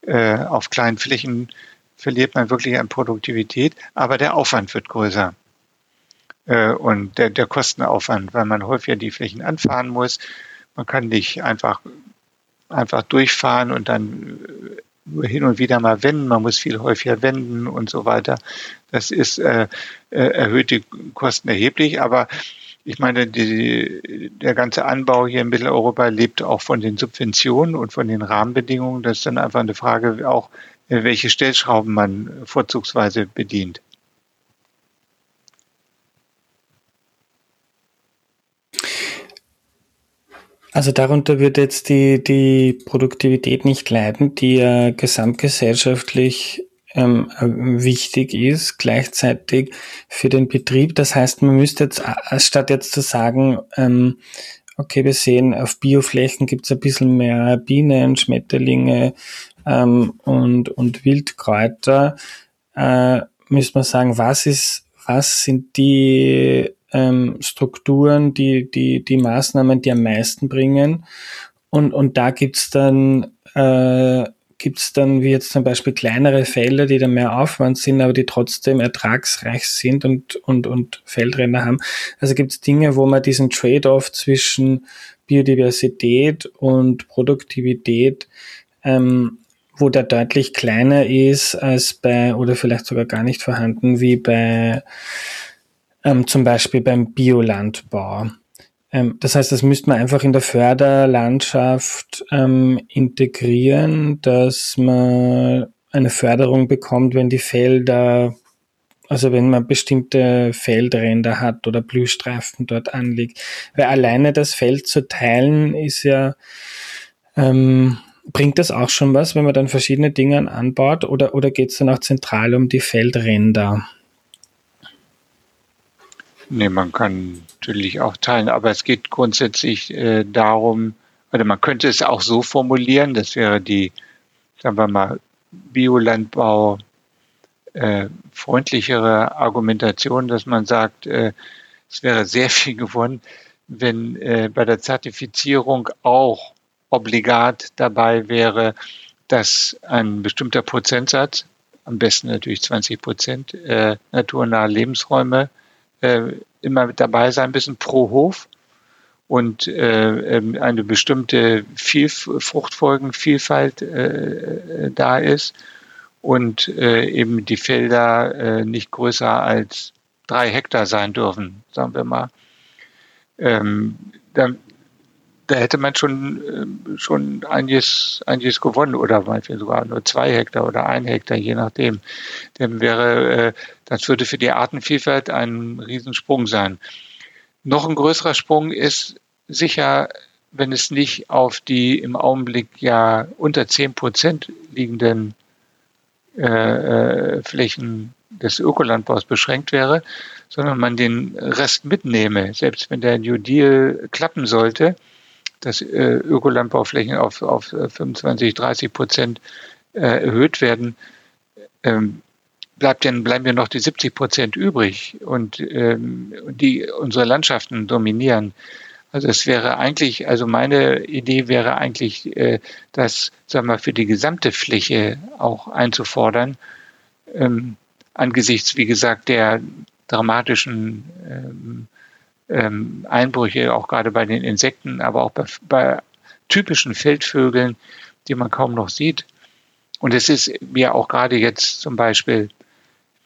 B: äh, auf kleinen Flächen verliert man wirklich an Produktivität, aber der Aufwand wird größer. Äh, und der, der Kostenaufwand, weil man häufiger die Flächen anfahren muss. Man kann nicht einfach, einfach durchfahren und dann äh, nur hin und wieder mal wenden, man muss viel häufiger wenden und so weiter. Das ist äh, äh erhöht die Kosten erheblich, aber ich meine, die, der ganze Anbau hier in Mitteleuropa lebt auch von den Subventionen und von den Rahmenbedingungen. Das ist dann einfach eine Frage auch, welche Stellschrauben man vorzugsweise bedient.
A: Also darunter wird jetzt die, die Produktivität nicht leiden, die ja gesamtgesellschaftlich ähm, wichtig ist, gleichzeitig für den Betrieb. Das heißt, man müsste jetzt, äh, statt jetzt zu sagen, ähm, okay, wir sehen, auf Bioflächen gibt es ein bisschen mehr Bienen, Schmetterlinge ähm, und, und Wildkräuter, äh, müsste man sagen, was ist, was sind die ähm, Strukturen, die, die, die Maßnahmen, die am meisten bringen. Und, und da gibt's dann äh, gibt es dann wie jetzt zum Beispiel kleinere Felder, die dann mehr Aufwand sind, aber die trotzdem ertragsreich sind und, und, und Feldränder haben. Also gibt es Dinge, wo man diesen Trade-off zwischen Biodiversität und Produktivität, ähm, wo der deutlich kleiner ist als bei, oder vielleicht sogar gar nicht vorhanden, wie bei ähm, zum Beispiel beim Biolandbau. Ähm, das heißt, das müsste man einfach in der Förderlandschaft ähm, integrieren, dass man eine Förderung bekommt, wenn die Felder, also wenn man bestimmte Feldränder hat oder Blühstreifen dort anlegt. Weil alleine das Feld zu teilen ist ja, ähm, bringt das auch schon was, wenn man dann verschiedene Dinge anbaut oder, oder geht es dann auch zentral um die Feldränder?
B: Nee, man kann natürlich auch teilen, aber es geht grundsätzlich äh, darum, oder man könnte es auch so formulieren, das wäre die, sagen wir mal, Biolandbau äh, freundlichere Argumentation, dass man sagt, äh, es wäre sehr viel gewonnen, wenn äh, bei der Zertifizierung auch obligat dabei wäre, dass ein bestimmter Prozentsatz, am besten natürlich 20 Prozent, äh, naturnahe Lebensräume äh, immer mit dabei sein müssen pro Hof und äh, ähm, eine bestimmte Viel Fruchtfolgenvielfalt äh, äh, da ist und äh, eben die Felder äh, nicht größer als drei Hektar sein dürfen, sagen wir mal. Ähm, dann, da hätte man schon, äh, schon einiges, einiges gewonnen oder manchmal sogar nur zwei Hektar oder ein Hektar, je nachdem. Dann wäre, äh, das würde für die Artenvielfalt ein Riesensprung sein. Noch ein größerer Sprung ist sicher, wenn es nicht auf die im Augenblick ja unter zehn Prozent liegenden äh, äh, Flächen des Ökolandbaus beschränkt wäre, sondern man den Rest mitnehme. Selbst wenn der New Deal klappen sollte, dass äh, Ökolandbauflächen auf, auf 25, 30 Prozent äh, erhöht werden, ähm, bleibt denn, bleiben ja noch die 70 Prozent übrig und ähm, die unsere Landschaften dominieren. Also es wäre eigentlich, also meine Idee wäre eigentlich, äh, das, sagen wir, für die gesamte Fläche auch einzufordern, ähm, angesichts, wie gesagt, der dramatischen ähm, ähm, Einbrüche, auch gerade bei den Insekten, aber auch bei, bei typischen Feldvögeln, die man kaum noch sieht. Und es ist mir auch gerade jetzt zum Beispiel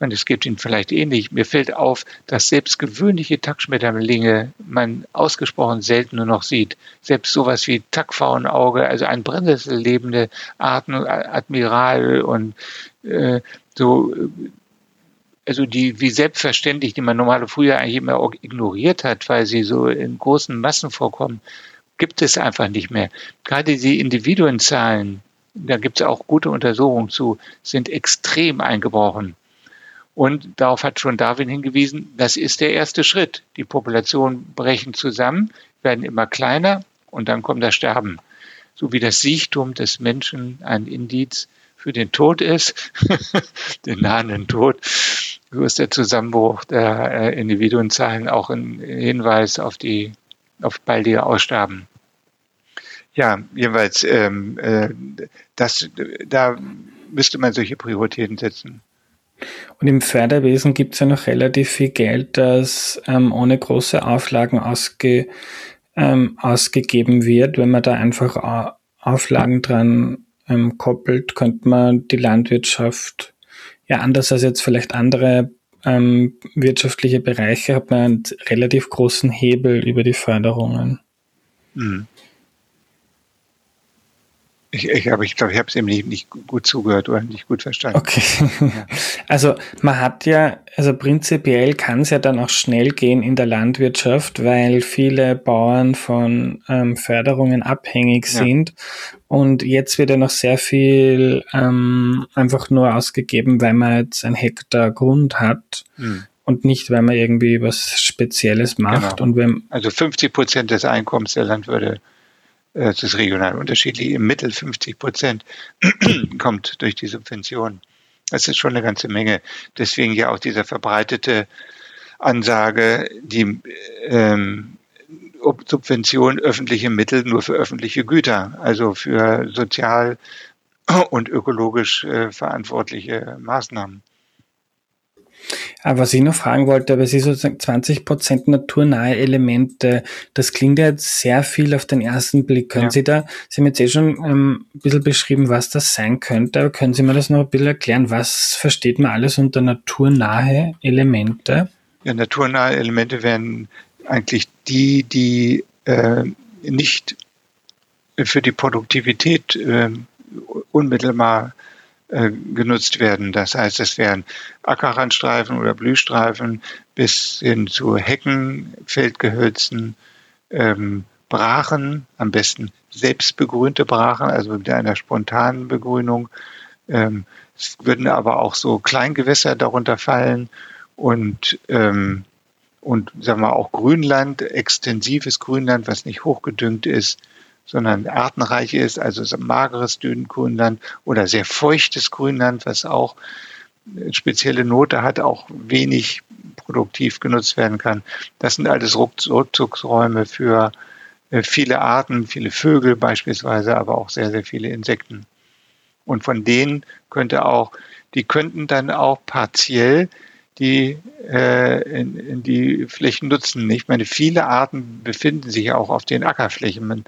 B: und es geht Ihnen vielleicht ähnlich. Mir fällt auf, dass selbst gewöhnliche Tackschmetterlinge man ausgesprochen selten nur noch sieht. Selbst sowas wie Tackfaunauge, also ein Brennnessel lebende Arten, Admiral und äh, so, also die wie selbstverständlich, die man normale früher eigentlich immer ignoriert hat, weil sie so in großen Massen vorkommen, gibt es einfach nicht mehr. Gerade die Individuenzahlen, da gibt es auch gute Untersuchungen zu, sind extrem eingebrochen. Und darauf hat schon Darwin hingewiesen, das ist der erste Schritt. Die Populationen brechen zusammen, werden immer kleiner und dann kommt das Sterben. So wie das Siechtum des Menschen ein Indiz für den Tod ist, den nahenden Tod, so ist der Zusammenbruch der äh, Individuenzahlen auch ein Hinweis auf die auf baldige Aussterben. Ja, jeweils, ähm, äh, das, da müsste man solche Prioritäten setzen.
A: Und im Förderwesen gibt es ja noch relativ viel Geld, das ähm, ohne große Auflagen ausge, ähm, ausgegeben wird. Wenn man da einfach Auflagen dran ähm, koppelt, könnte man die Landwirtschaft, ja anders als jetzt vielleicht andere ähm, wirtschaftliche Bereiche, hat man einen relativ großen Hebel über die Förderungen. Mhm.
B: Ich, ich, aber ich glaube, ich habe es eben nicht, nicht, gut zugehört oder nicht gut verstanden.
A: Okay. Also man hat ja, also prinzipiell kann es ja dann auch schnell gehen in der Landwirtschaft, weil viele Bauern von ähm, Förderungen abhängig ja. sind. Und jetzt wird ja noch sehr viel ähm, einfach nur ausgegeben, weil man jetzt ein Hektar Grund hat. Hm. Und nicht, weil man irgendwie was Spezielles macht.
B: Genau.
A: Und wenn,
B: also 50 Prozent des Einkommens der Landwirte äh, es ist regional unterschiedlich, im Mittel 50 Prozent kommt durch die Subvention. Das ist schon eine ganze Menge. Deswegen ja auch diese verbreitete Ansage, die ähm, Subvention öffentliche Mittel nur für öffentliche Güter, also für sozial und ökologisch äh, verantwortliche Maßnahmen.
A: Aber was ich noch fragen wollte, aber Sie sozusagen 20 Prozent naturnahe Elemente, das klingt ja jetzt sehr viel auf den ersten Blick. Können ja. Sie da, Sie haben jetzt eh schon ähm, ein bisschen beschrieben, was das sein könnte, aber können Sie mir das noch ein bisschen erklären? Was versteht man alles unter naturnahe Elemente?
B: Ja, naturnahe Elemente wären eigentlich die, die äh, nicht für die Produktivität äh, unmittelbar äh, genutzt werden. Das heißt, es wären Ackerrandstreifen oder Blühstreifen bis hin zu Hecken, Feldgehölzen, ähm, Brachen, am besten selbstbegrünte Brachen, also mit einer spontanen Begrünung. Ähm, es würden aber auch so Kleingewässer darunter fallen und ähm, und sagen wir auch Grünland, extensives Grünland, was nicht hochgedüngt ist, sondern artenreich ist, also so mageres Dünengrünland oder sehr feuchtes Grünland, was auch spezielle Note hat, auch wenig produktiv genutzt werden kann. Das sind alles Rückzugsräume für äh, viele Arten, viele Vögel beispielsweise, aber auch sehr, sehr viele Insekten. Und von denen könnte auch, die könnten dann auch partiell die äh, in, in die Flächen nutzen. Ich meine, viele Arten befinden sich auch auf den Ackerflächen. Man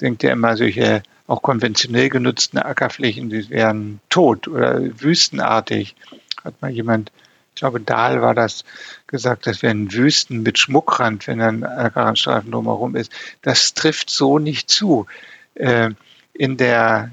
B: denkt ja immer, solche auch konventionell genutzten Ackerflächen, die wären tot oder wüstenartig. Hat mal jemand, ich glaube, Dahl war das, gesagt, das wären Wüsten mit Schmuckrand, wenn ein Ackerrandstreifen drumherum ist. Das trifft so nicht zu. Äh, in der,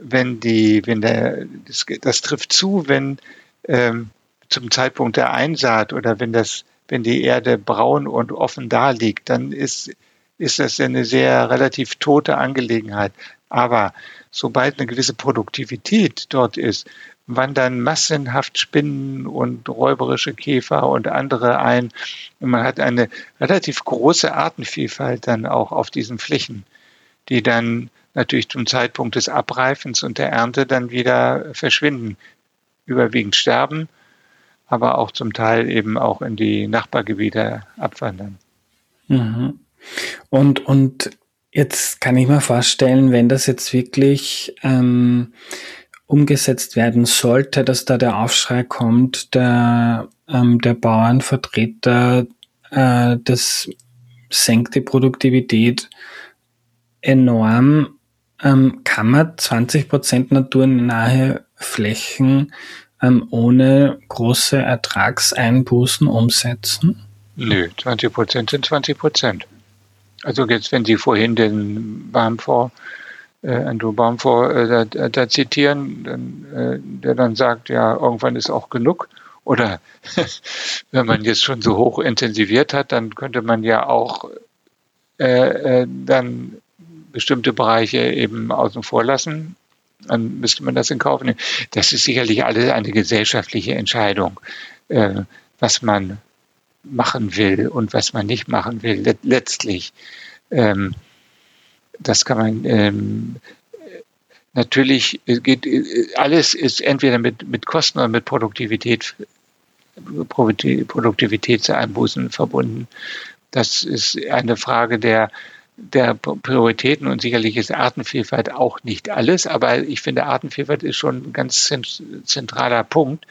B: wenn die, wenn der, das, das trifft zu, wenn ähm, zum Zeitpunkt der Einsaat oder wenn das, wenn die Erde braun und offen da liegt, dann ist ist das eine sehr relativ tote Angelegenheit. Aber sobald eine gewisse Produktivität dort ist, wandern massenhaft Spinnen und räuberische Käfer und andere ein. Und man hat eine relativ große Artenvielfalt dann auch auf diesen Flächen, die dann natürlich zum Zeitpunkt des Abreifens und der Ernte dann wieder verschwinden, überwiegend sterben, aber auch zum Teil eben auch in die Nachbargebiete abwandern.
A: Mhm. Und, und jetzt kann ich mir vorstellen, wenn das jetzt wirklich ähm, umgesetzt werden sollte, dass da der Aufschrei kommt, der, ähm, der Bauernvertreter, äh, das senkt die Produktivität enorm. ähm, kann man 20 Prozent naturnahe Flächen ähm, ohne große Ertragseinbußen umsetzen?
B: Nö, 20 Prozent sind 20 Prozent. Also jetzt, wenn Sie vorhin den Baumfonds, äh, Andrew Baumfonds äh, da, da, zitieren, dann, äh, der dann sagt, ja, irgendwann ist auch genug. Oder wenn man jetzt schon so hoch intensiviert hat, dann könnte man ja auch äh, äh, dann bestimmte Bereiche eben außen vor lassen. Dann müsste man das in Kauf nehmen. Das ist sicherlich alles eine gesellschaftliche Entscheidung, äh, was man machen will und was man nicht machen will. Letztlich, ähm, das kann man ähm, natürlich geht alles ist entweder mit mit Kosten oder mit Produktivität Produktivitätseinbußen verbunden. Das ist eine Frage der der Prioritäten und sicherlich ist Artenvielfalt auch nicht alles, aber ich finde Artenvielfalt ist schon ein ganz zentraler Punkt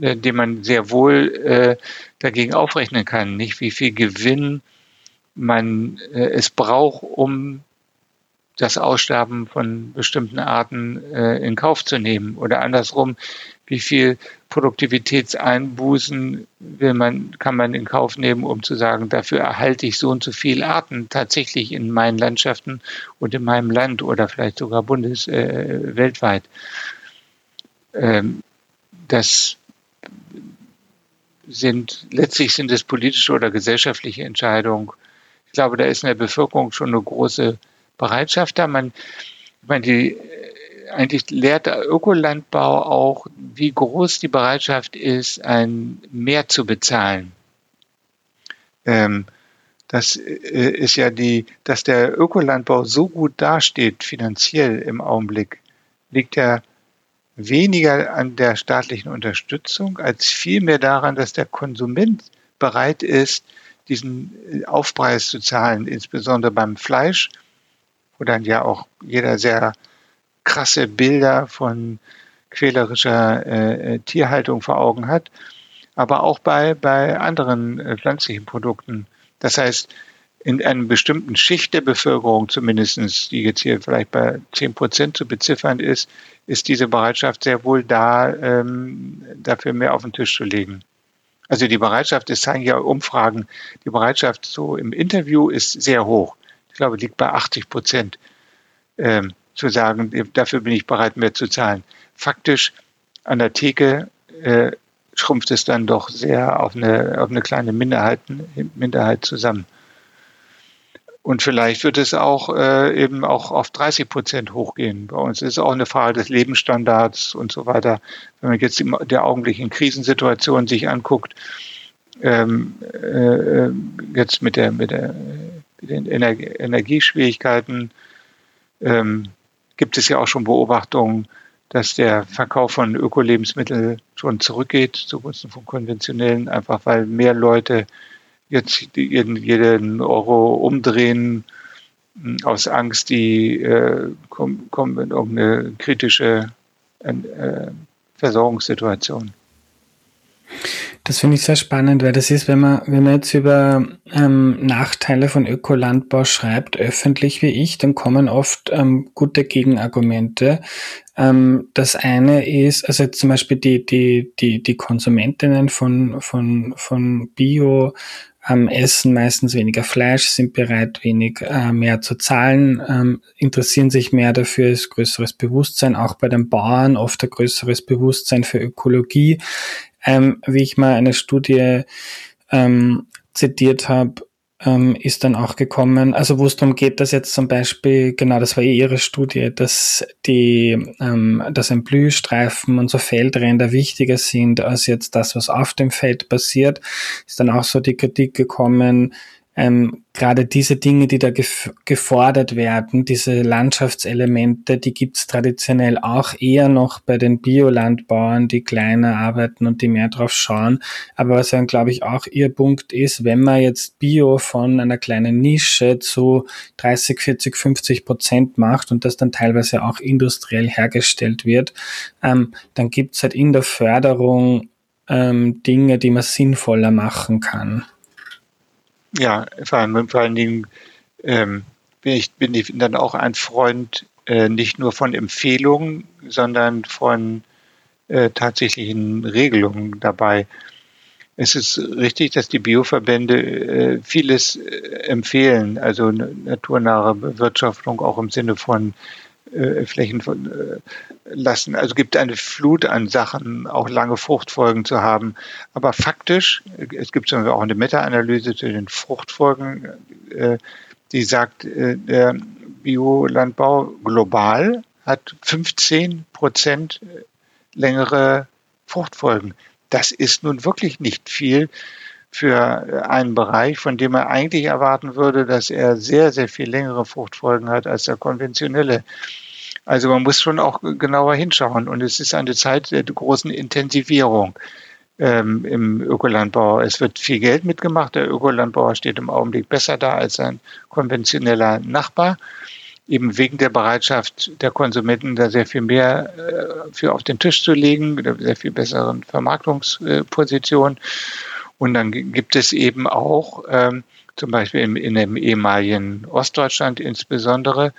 B: äh, den man sehr wohl äh, dagegen aufrechnen kann, nicht? Wie viel Gewinn man äh, es braucht, um das Aussterben von bestimmten Arten äh, in Kauf zu nehmen oder andersrum, wie viel Produktivitätseinbußen will man, kann man in Kauf nehmen, um zu sagen, dafür erhalte ich so und so viele Arten tatsächlich in meinen Landschaften und in meinem Land oder vielleicht sogar bundes äh, weltweit. Ähm, das sind, letztlich sind es politische oder gesellschaftliche Entscheidungen. Ich glaube, da ist in der Bevölkerung schon eine große Bereitschaft da. Man, ich meine, die, eigentlich lehrt der Ökolandbau auch, wie groß die Bereitschaft ist, ein Mehr zu bezahlen. Ähm, das äh, ist ja die, dass der Ökolandbau so gut dasteht finanziell im Augenblick, liegt ja weniger an der staatlichen Unterstützung als vielmehr daran, dass der Konsument bereit ist, diesen äh, Aufpreis zu zahlen, insbesondere beim Fleisch, wo dann ja auch jeder sehr krasse Bilder von quälerischer äh, äh Tierhaltung vor Augen hat, aber auch bei, bei anderen äh, pflanzlichen Produkten. Das heißt, in einer bestimmten Schicht der Bevölkerung zumindestens, die jetzt hier vielleicht bei 10 Prozent zu beziffern ist, ist diese Bereitschaft sehr wohl da, ähm, dafür mehr auf den Tisch zu legen. Also die Bereitschaft, es zeigen ja Umfragen, die Bereitschaft so im Interview ist sehr hoch. Glaube, liegt bei 80 Prozent, ähm, zu sagen, dafür bin ich bereit, mehr zu zahlen. Faktisch an der Theke äh, schrumpft es dann doch sehr auf eine, auf eine kleine Minderheit, Minderheit zusammen. Und vielleicht wird es auch äh, eben auch auf 30 Prozent hochgehen. Bei uns ist es auch eine Frage des Lebensstandards und so weiter. Wenn man jetzt die, der augenblicklichen Krisensituation sich anguckt, ähm, äh, jetzt mit der mit der mit den Ener Energieschwierigkeiten ähm, gibt es ja auch schon Beobachtungen, dass der Verkauf von Ökolebensmitteln schon zurückgeht zugunsten von konventionellen, einfach weil mehr Leute jetzt jeden, Euro umdrehen hm, aus Angst, die äh, kommen, kommen in irgendeine kritische äh, Versorgungssituation.
A: Das finde ich sehr spannend, weil das ist, wenn man, wenn man jetzt über ähm, Nachteile von Ökolandbau schreibt, öffentlich wie ich, dann kommen oft ähm, gute Gegenargumente. Ähm, das eine ist, also zum Beispiel die, die, die, die Konsumentinnen von, von, von Bio ähm, essen meistens weniger Fleisch, sind bereit, wenig äh, mehr zu zahlen, ähm, interessieren sich mehr dafür, ist größeres Bewusstsein, auch bei den Bauern oft ein größeres Bewusstsein für Ökologie. Ähm, wie ich mal eine Studie ähm, zitiert habe, ähm, ist dann auch gekommen, also wo es darum geht, dass jetzt zum Beispiel, genau, das war eh ihre Studie, dass die, ähm, dass ein Blühstreifen und so Feldränder wichtiger sind als jetzt das, was auf dem Feld passiert, ist dann auch so die Kritik gekommen, ähm, gerade diese Dinge, die da gef gefordert werden, diese Landschaftselemente, die gibt's traditionell auch eher noch bei den Biolandbauern, die kleiner arbeiten und die mehr drauf schauen. Aber was dann, glaube ich, auch ihr Punkt ist, wenn man jetzt Bio von einer kleinen Nische zu 30, 40, 50 Prozent macht und das dann teilweise auch industriell hergestellt wird, ähm, dann gibt's halt in der Förderung ähm, Dinge, die man sinnvoller machen kann.
B: Ja, vor, allem, vor allen Dingen ähm, bin, ich, bin ich dann auch ein Freund äh, nicht nur von Empfehlungen, sondern von äh, tatsächlichen Regelungen dabei. Es ist richtig, dass die Bioverbände äh, vieles äh, empfehlen, also naturnahe Bewirtschaftung auch im Sinne von äh, Flächen von, äh, lassen. Also gibt eine Flut an Sachen, auch lange Fruchtfolgen zu haben. Aber faktisch, es gibt zum Beispiel auch eine Meta-Analyse zu den Fruchtfolgen, äh, die sagt, äh, der Biolandbau global hat 15 Prozent längere Fruchtfolgen. Das ist nun wirklich nicht viel für einen Bereich, von dem man eigentlich erwarten würde, dass er sehr, sehr viel längere Fruchtfolgen hat als der konventionelle. Also man muss schon auch genauer hinschauen. Und es ist eine Zeit der großen Intensivierung ähm, im Ökolandbau. Es wird viel Geld mitgemacht. Der Ökolandbauer steht im Augenblick besser da als sein konventioneller Nachbar. Eben wegen der Bereitschaft der Konsumenten, da sehr viel mehr äh, für auf den Tisch zu legen, mit einer sehr viel besseren Vermarktungsposition. Und dann gibt es eben auch, ähm, zum Beispiel in, in dem ehemaligen Ostdeutschland insbesondere,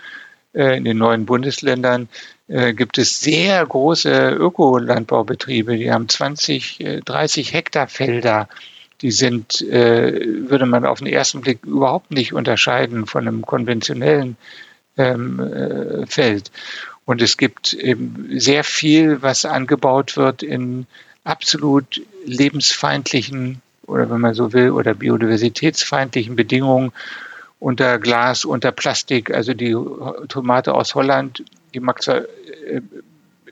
B: äh, in den neuen Bundesländern äh, gibt es sehr große Ökolandbaubetriebe, die haben 20, 30 äh, Hektar Felder. Die sind, würde man auf den ersten Blick überhaupt nicht unterscheiden von einem konventionellen ähm, Feld. Und es gibt eben sehr viel, was angebaut wird in absolut lebensfeindlichen oder wenn man so will, oder biodiversitätsfeindlichen Bedingungen unter Glas, unter Plastik. Also die Tomate aus Holland, die mag zwar äh,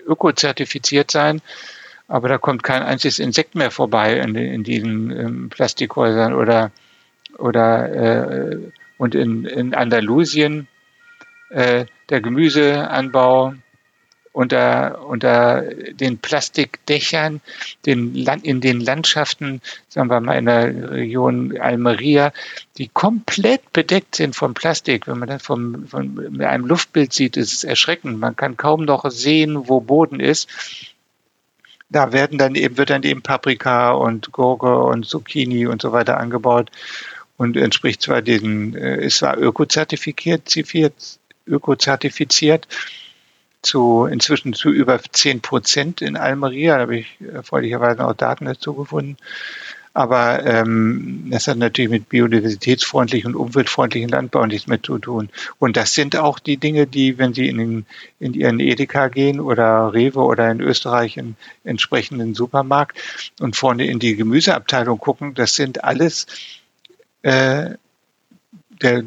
B: ökozertifiziert sein, aber da kommt kein einziges Insekt mehr vorbei in, in diesen ähm, Plastikhäusern oder oder äh, und in, in Andalusien äh, der Gemüseanbau unter, unter den Plastikdächern, den Land, in den Landschaften, sagen wir mal in der Region Almeria, die komplett bedeckt sind von Plastik. Wenn man das vom, von mit einem Luftbild sieht, ist es erschreckend. Man kann kaum noch sehen, wo Boden ist. Da werden dann eben, wird dann eben Paprika und Gurke und Zucchini und so weiter angebaut und entspricht zwar diesen, äh, ist zwar ökozertifiziert, ökozertifiziert, zu inzwischen zu über 10 Prozent in Almeria. Da habe ich erfreulicherweise auch Daten dazu gefunden. Aber ähm, das hat natürlich mit biodiversitätsfreundlichen und umweltfreundlichen Landbau nichts mehr zu tun. Und das sind auch die Dinge, die, wenn Sie in, den, in Ihren Edeka gehen oder Rewe oder in Österreich in entsprechenden Supermarkt und vorne in die Gemüseabteilung gucken, das sind alles äh, der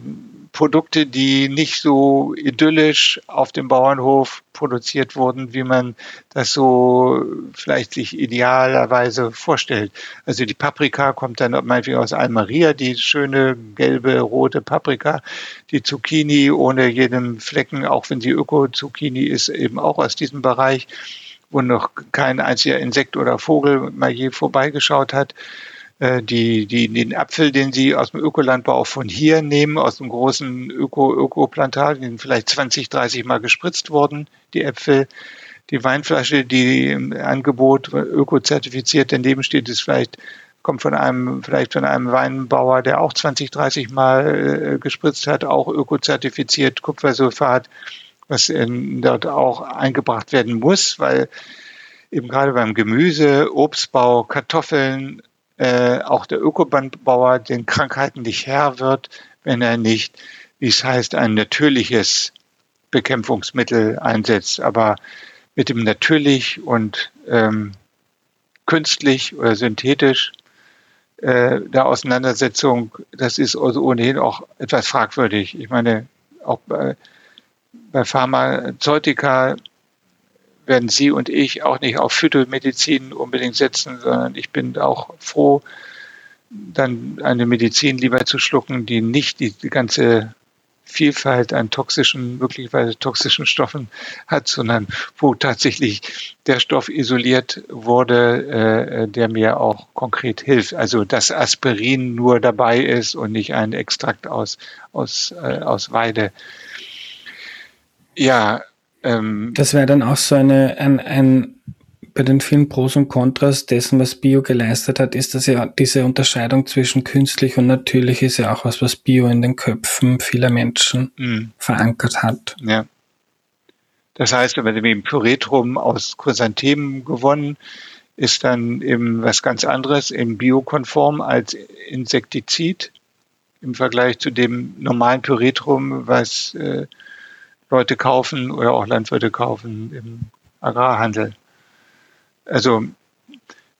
B: Produkte, die nicht so idyllisch auf dem Bauernhof produziert wurden, wie man das so vielleicht sich idealerweise vorstellt. Also die Paprika kommt dann meinetwegen aus Almeria, die schöne gelbe, rote Paprika. Die Zucchini ohne jedem Flecken, auch wenn sie Öko-Zucchini ist, eben auch aus diesem Bereich, wo noch kein einziger Insekt oder Vogel mal je vorbeigeschaut hat. Äh, die, die, den Apfel, den sie aus dem Ökolandbau von hier nehmen, aus dem großen Öko, Ökoplantagen, vielleicht 20, 30 Mal gespritzt worden, die Äpfel. Die Weinflasche, die im Angebot ökozertifiziert daneben steht, ist vielleicht kommt von einem, vielleicht von einem Weinbauer, der auch 20, 30 Mal äh, gespritzt hat, auch ökozertifiziert, Kupfersulfat, was in, dort auch eingebracht werden muss, weil eben gerade beim Gemüse, Obstbau, Kartoffeln, äh, auch der Ökobandbauer den Krankheiten nicht Herr wird, wenn er nicht, wie es heißt, ein natürliches Bekämpfungsmittel einsetzt. Aber mit dem natürlich und ähm, künstlich oder synthetisch äh, der Auseinandersetzung, das ist also ohnehin auch etwas fragwürdig. Ich meine, auch bei, bei Pharmazeutika werden Sie und ich auch nicht auf Phytomedizin unbedingt setzen, sondern ich bin auch froh, dann eine Medizin lieber zu schlucken, die nicht die, ganze Vielfalt an toxischen, möglicherweise toxischen Stoffen hat, sondern wo tatsächlich der Stoff isoliert wurde, äh, der mir auch konkret hilft. Also dass Aspirin nur dabei ist und nicht ein Extrakt aus, aus, äh, aus Weide.
A: Ja, ähm, das wäre dann auch so eine, ein, ein, bei den vielen Pros und Kontras dessen, was Bio geleistet hat, ist dass ja diese Unterscheidung zwischen künstlich und natürlich ist ja auch was, was Bio in den Köpfen vieler Menschen mhm. verankert hat.
B: Ja. Das heißt, wenn man eben Pyretrum aus Chrysanthemen gewonnen, ist dann eben was ganz anderes, eben biokonform als Insektizid im Vergleich zu dem normalen Pyretrum, was äh, Leute kaufen oder auch Landwirte kaufen im Agrarhandel. Also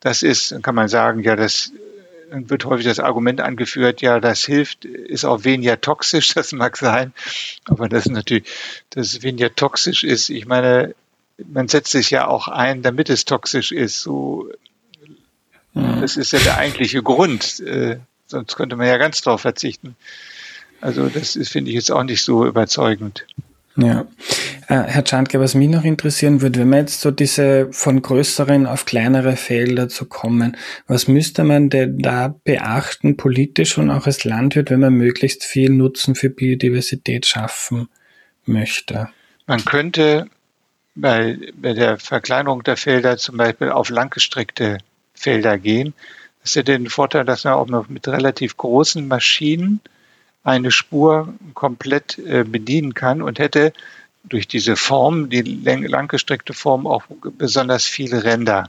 B: das ist, kann man sagen, ja, das wird häufig das Argument angeführt, ja, das hilft, ist auch weniger toxisch, das mag sein, aber das ist natürlich, dass es weniger toxisch ist. Ich meine, man setzt sich ja auch ein, damit es toxisch ist. So, mhm. das ist ja der eigentliche Grund. Äh, sonst könnte man ja ganz drauf verzichten. Also das ist, finde ich jetzt auch nicht so überzeugend.
A: Ja. Äh, Herr Czandke, was mich noch interessieren würde, wenn man jetzt so diese von größeren auf kleinere Felder zu kommen, was müsste man denn da beachten, politisch und auch als Landwirt, wenn man möglichst viel Nutzen für Biodiversität schaffen möchte?
B: Man könnte bei, bei der Verkleinerung der Felder zum Beispiel auf langgestreckte Felder gehen. Das hätte den Vorteil, dass man auch noch mit relativ großen Maschinen eine Spur komplett äh, bedienen kann und hätte durch diese Form, die langgestreckte Form, auch besonders viele Ränder.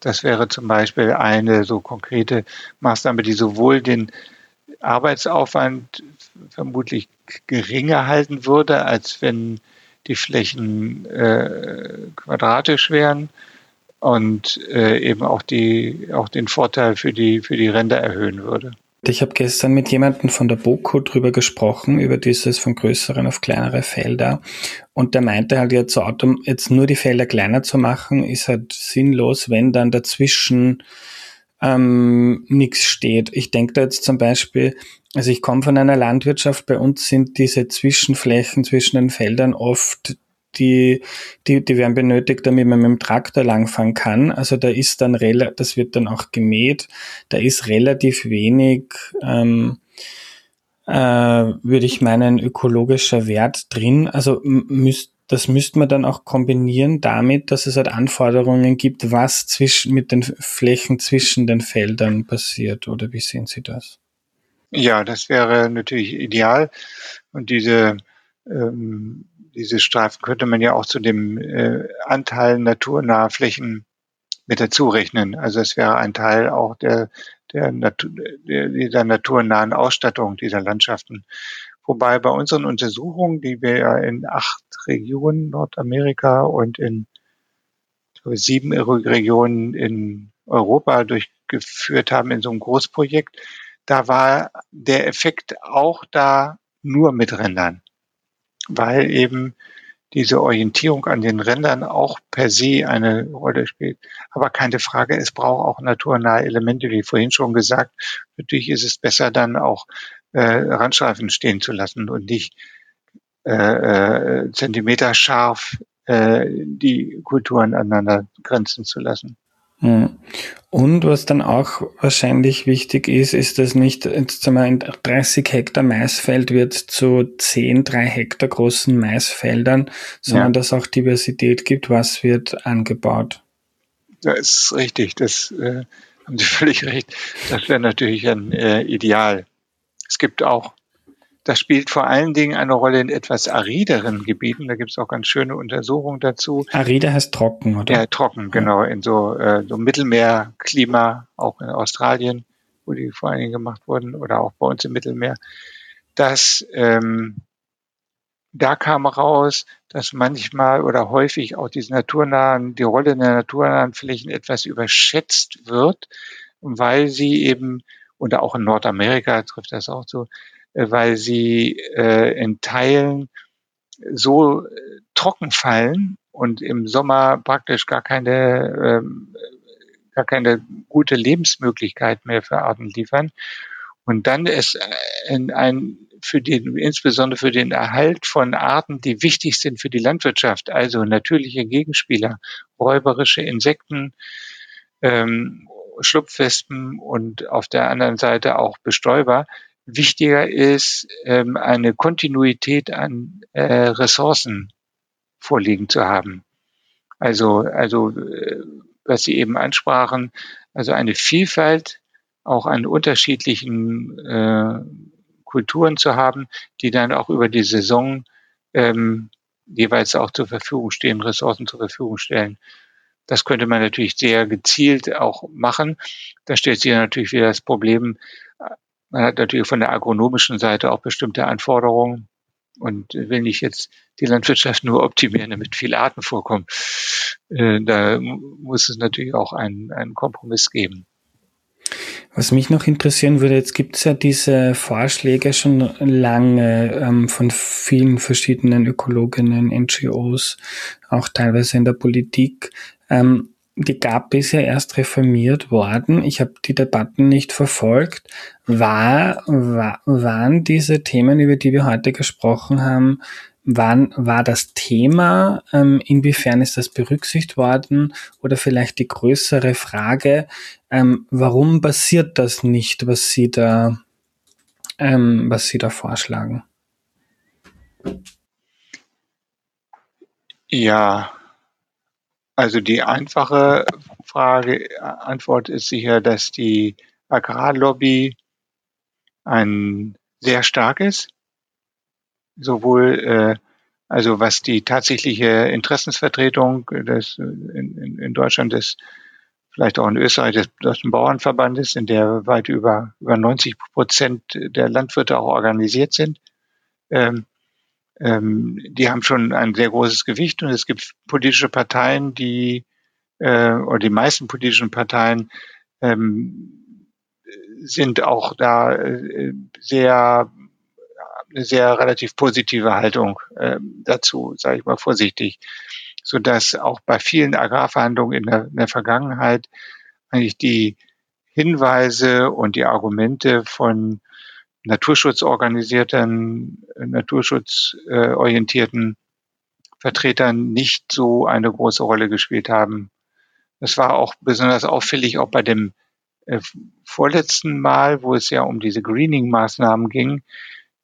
B: Das wäre zum Beispiel eine so konkrete Maßnahme, die sowohl den Arbeitsaufwand vermutlich geringer halten würde, als wenn die Flächen äh, quadratisch wären und äh, eben auch die auch den Vorteil für die für die Ränder erhöhen würde.
A: Ich habe gestern mit jemandem von der BOKO drüber gesprochen, über dieses von größeren auf kleinere Felder. Und der meinte halt jetzt, so jetzt nur die Felder kleiner zu machen, ist halt sinnlos, wenn dann dazwischen ähm, nichts steht. Ich denke da jetzt zum Beispiel, also ich komme von einer Landwirtschaft, bei uns sind diese Zwischenflächen zwischen den Feldern oft die, die, die werden benötigt, damit man mit dem Traktor langfahren kann. Also da ist dann relativ, das wird dann auch gemäht, da ist relativ wenig, ähm, äh, würde ich meinen, ökologischer Wert drin. Also müsst, das müsste man dann auch kombinieren damit, dass es halt Anforderungen gibt, was zwischen, mit den Flächen zwischen den Feldern passiert. Oder wie sehen Sie das?
B: Ja, das wäre natürlich ideal. Und diese ähm, diese Streifen könnte man ja auch zu dem äh, Anteil naturnaher Flächen mit dazu rechnen. Also es wäre ein Teil auch der, der, Natur, der dieser naturnahen Ausstattung dieser Landschaften. Wobei bei unseren Untersuchungen, die wir ja in acht Regionen Nordamerika und in sieben Regionen in Europa durchgeführt haben in so einem Großprojekt, da war der Effekt auch da nur mit Rändern weil eben diese Orientierung an den Rändern auch per se eine Rolle spielt. Aber keine Frage, es braucht auch naturnahe Elemente, wie vorhin schon gesagt. Natürlich ist es besser, dann auch äh, Randstreifen stehen zu lassen und nicht äh, äh, Zentimeter scharf äh, die Kulturen aneinander grenzen zu lassen.
A: Hm. Und was dann auch wahrscheinlich wichtig ist, ist, dass nicht jetzt sagen wir, 30 Hektar Maisfeld wird zu 10, 3 Hektar großen Maisfeldern, sondern ja. dass auch Diversität gibt, was wird angebaut.
B: Das ist richtig, das äh, haben Sie völlig recht. Das wäre natürlich ein äh, Ideal. Es gibt auch das spielt vor allen Dingen eine Rolle in etwas arideren Gebieten. Da gibt es auch ganz schöne Untersuchungen dazu.
A: Aride heißt trocken, oder?
B: Ja, trocken, genau. In so, äh, so Mittelmeerklima, auch in Australien, wo die vor allen Dingen gemacht wurden, oder auch bei uns im Mittelmeer. Dass ähm, da kam raus, dass manchmal oder häufig auch diese naturnahen, die Rolle der naturnahen Flächen etwas überschätzt wird, weil sie eben, und auch in Nordamerika trifft das auch so, äh, weil sie äh, in Teilen so äh, trocken fallen und im Sommer praktisch gar keine, ähm, gar keine gute Lebensmöglichkeit mehr für Arten liefern. Und dann ist äh, in ein, für den, insbesondere für den Erhalt von Arten, die wichtig sind für die Landwirtschaft, also natürliche Gegenspieler, räuberische Insekten, ähm, Schlupfwespen und auf der anderen Seite auch Bestäuber, wichtiger ist, ähm, eine Kontinuität an äh, Ressourcen vorliegen zu haben. Also, also äh, was Sie eben ansprachen, also eine Vielfalt auch an unterschiedlichen äh, Kulturen zu haben, die dann auch über die Saison ähm, jeweils auch zur Verfügung stehen, Ressourcen zur Verfügung stellen. Das könnte man natürlich sehr gezielt auch machen. Da stellt sich natürlich wieder das Problem, man hat natürlich von der agronomischen Seite auch bestimmte Anforderungen und will nicht jetzt die Landwirtschaft nur optimieren, damit viele Arten vorkommen. Äh, da muss es natürlich auch einen, einen Kompromiss geben.
A: Was mich noch interessieren würde, jetzt gibt es ja diese Vorschläge schon lange ähm, von vielen verschiedenen Ökologinnen, NGOs, auch teilweise in der Politik. Ähm, die GAP ist ja erst reformiert worden. Ich habe die Debatten nicht verfolgt. War, war, waren diese Themen, über die wir heute gesprochen haben, Wann war das Thema? Ähm, inwiefern ist das berücksichtigt worden? Oder vielleicht die größere Frage, ähm, warum passiert das nicht, was Sie da, ähm, was Sie da vorschlagen?
B: Ja, also die einfache Frage, Antwort ist sicher, dass die Agrarlobby ein sehr starkes sowohl äh, also was die tatsächliche Interessensvertretung des, in, in, in Deutschland des, vielleicht auch in Österreich des Deutschen Bauernverbandes, in der weit über, über 90 Prozent der Landwirte auch organisiert sind. Ähm, ähm, die haben schon ein sehr großes Gewicht und es gibt politische Parteien, die äh, oder die meisten politischen Parteien ähm, sind auch da äh, sehr eine sehr relativ positive Haltung äh, dazu, sage ich mal vorsichtig, so dass auch bei vielen Agrarverhandlungen in der, in der Vergangenheit eigentlich die Hinweise und die Argumente von naturschutzorganisierten, naturschutzorientierten Vertretern nicht so eine große Rolle gespielt haben. Das war auch besonders auffällig, auch bei dem äh, vorletzten Mal, wo es ja um diese Greening-Maßnahmen ging,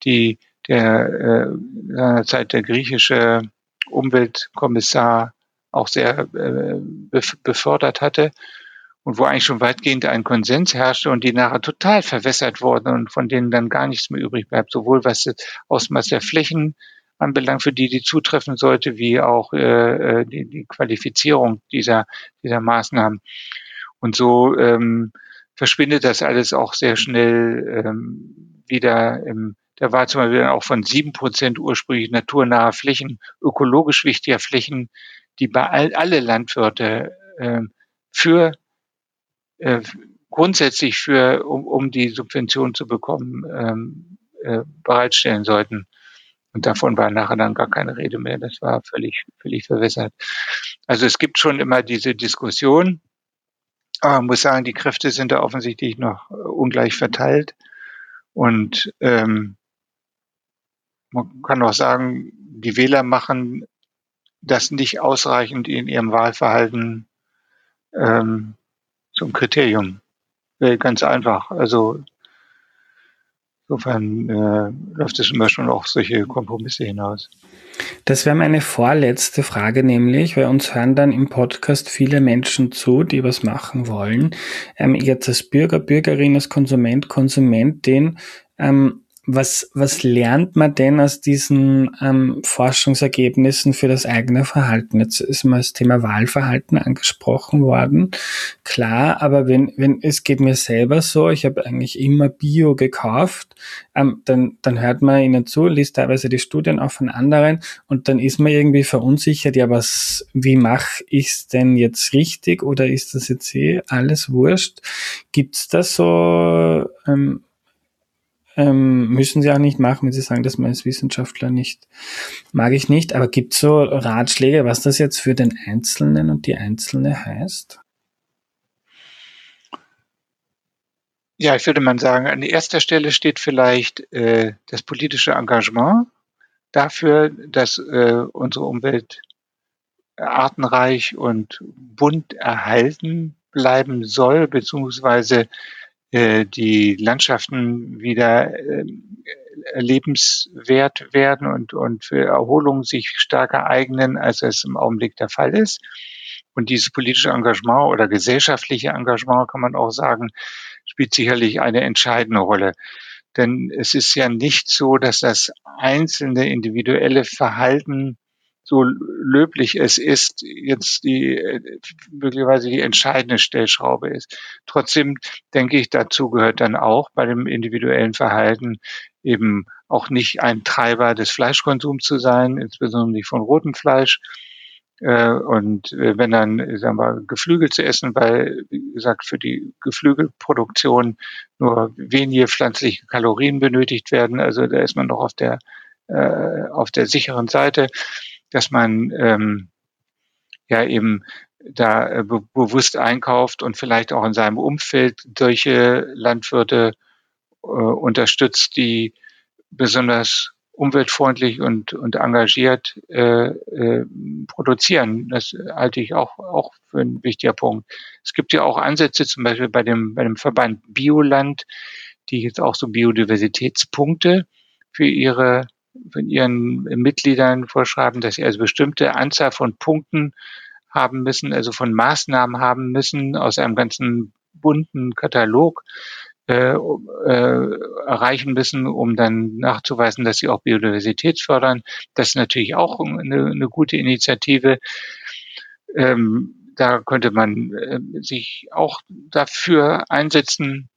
B: die der äh, Zeit der griechische Umweltkommissar auch sehr äh, befördert hatte und wo eigentlich schon weitgehend ein Konsens herrschte und die nachher total verwässert wurden und von denen dann gar nichts mehr übrig bleibt, sowohl was das Ausmaß der Flächen anbelangt, für die die zutreffen sollte, wie auch äh, äh die, die Qualifizierung dieser, dieser Maßnahmen. Und so ähm, verschwindet das alles auch sehr schnell ähm, wieder im da war zum Beispiel auch von sieben Prozent ursprünglich naturnaher Flächen, ökologisch wichtiger Flächen, die bei all, alle Landwirte äh, für äh, grundsätzlich für, um, um die Subvention zu bekommen, ähm, äh, bereitstellen sollten. Und davon war nachher dann gar keine Rede mehr. Das war völlig, völlig verwässert. Also es gibt schon immer diese Diskussion. Aber man muss sagen, die Kräfte sind da offensichtlich noch äh, ungleich verteilt. Und ähm, man kann auch sagen, die Wähler machen das nicht ausreichend in ihrem Wahlverhalten ähm, zum Kriterium. Ganz einfach. Also insofern äh, läuft es immer schon auch solche Kompromisse hinaus.
A: Das wäre meine vorletzte Frage, nämlich, weil uns hören dann im Podcast viele Menschen zu, die was machen wollen. Ähm, jetzt als Bürger, Bürgerin, als Konsument, Konsumentin, ähm, was, was lernt man denn aus diesen ähm, Forschungsergebnissen für das eigene Verhalten? Jetzt ist mal das Thema Wahlverhalten angesprochen worden. Klar, aber wenn, wenn es geht mir selber so, ich habe eigentlich immer Bio gekauft, ähm, dann, dann hört man ihnen zu, liest teilweise die Studien auch von anderen und dann ist man irgendwie verunsichert, ja, was, wie mache ich es denn jetzt richtig oder ist das jetzt eh alles wurscht? Gibt's da so ähm, ähm, müssen sie auch nicht machen, wenn sie sagen, dass man als Wissenschaftler nicht, mag ich nicht. Aber gibt es so Ratschläge, was das jetzt für den Einzelnen und die Einzelne heißt?
B: Ja, ich würde mal sagen, an erster Stelle steht vielleicht äh, das politische Engagement dafür, dass äh, unsere Umwelt artenreich und bunt erhalten bleiben soll, beziehungsweise die Landschaften wieder äh, lebenswert werden und, und für Erholung sich stärker eignen, als es im Augenblick der Fall ist. Und dieses politische Engagement oder gesellschaftliche Engagement, kann man auch sagen, spielt sicherlich eine entscheidende Rolle. Denn es ist ja nicht so, dass das einzelne individuelle Verhalten so löblich es ist, jetzt die möglicherweise die entscheidende Stellschraube ist. Trotzdem denke ich, dazu gehört dann auch bei dem individuellen Verhalten eben auch nicht ein Treiber des Fleischkonsums zu sein, insbesondere nicht von rotem Fleisch. Äh, und äh, wenn dann, sagen wir, Geflügel zu essen, weil, wie gesagt, für die Geflügelproduktion nur wenige pflanzliche Kalorien benötigt werden, also da ist man noch auf der, äh, auf der sicheren Seite dass man ähm, ja eben da äh, be bewusst einkauft und vielleicht auch in seinem Umfeld solche Landwirte äh, unterstützt, die besonders umweltfreundlich und, und engagiert äh, äh, produzieren. Das halte ich auch, auch für einen wichtigen Punkt. Es gibt ja auch Ansätze, zum Beispiel bei dem, bei dem Verband Bioland, die jetzt auch so Biodiversitätspunkte für ihre ihren Mitgliedern vorschreiben, dass sie also bestimmte Anzahl von Punkten haben müssen, also von Maßnahmen haben müssen aus einem ganzen bunten Katalog äh, äh, erreichen müssen, um dann nachzuweisen, dass sie auch Biodiversität fördern. Das ist natürlich auch eine, eine gute Initiative. Ähm, da könnte man äh, sich auch dafür einsetzen,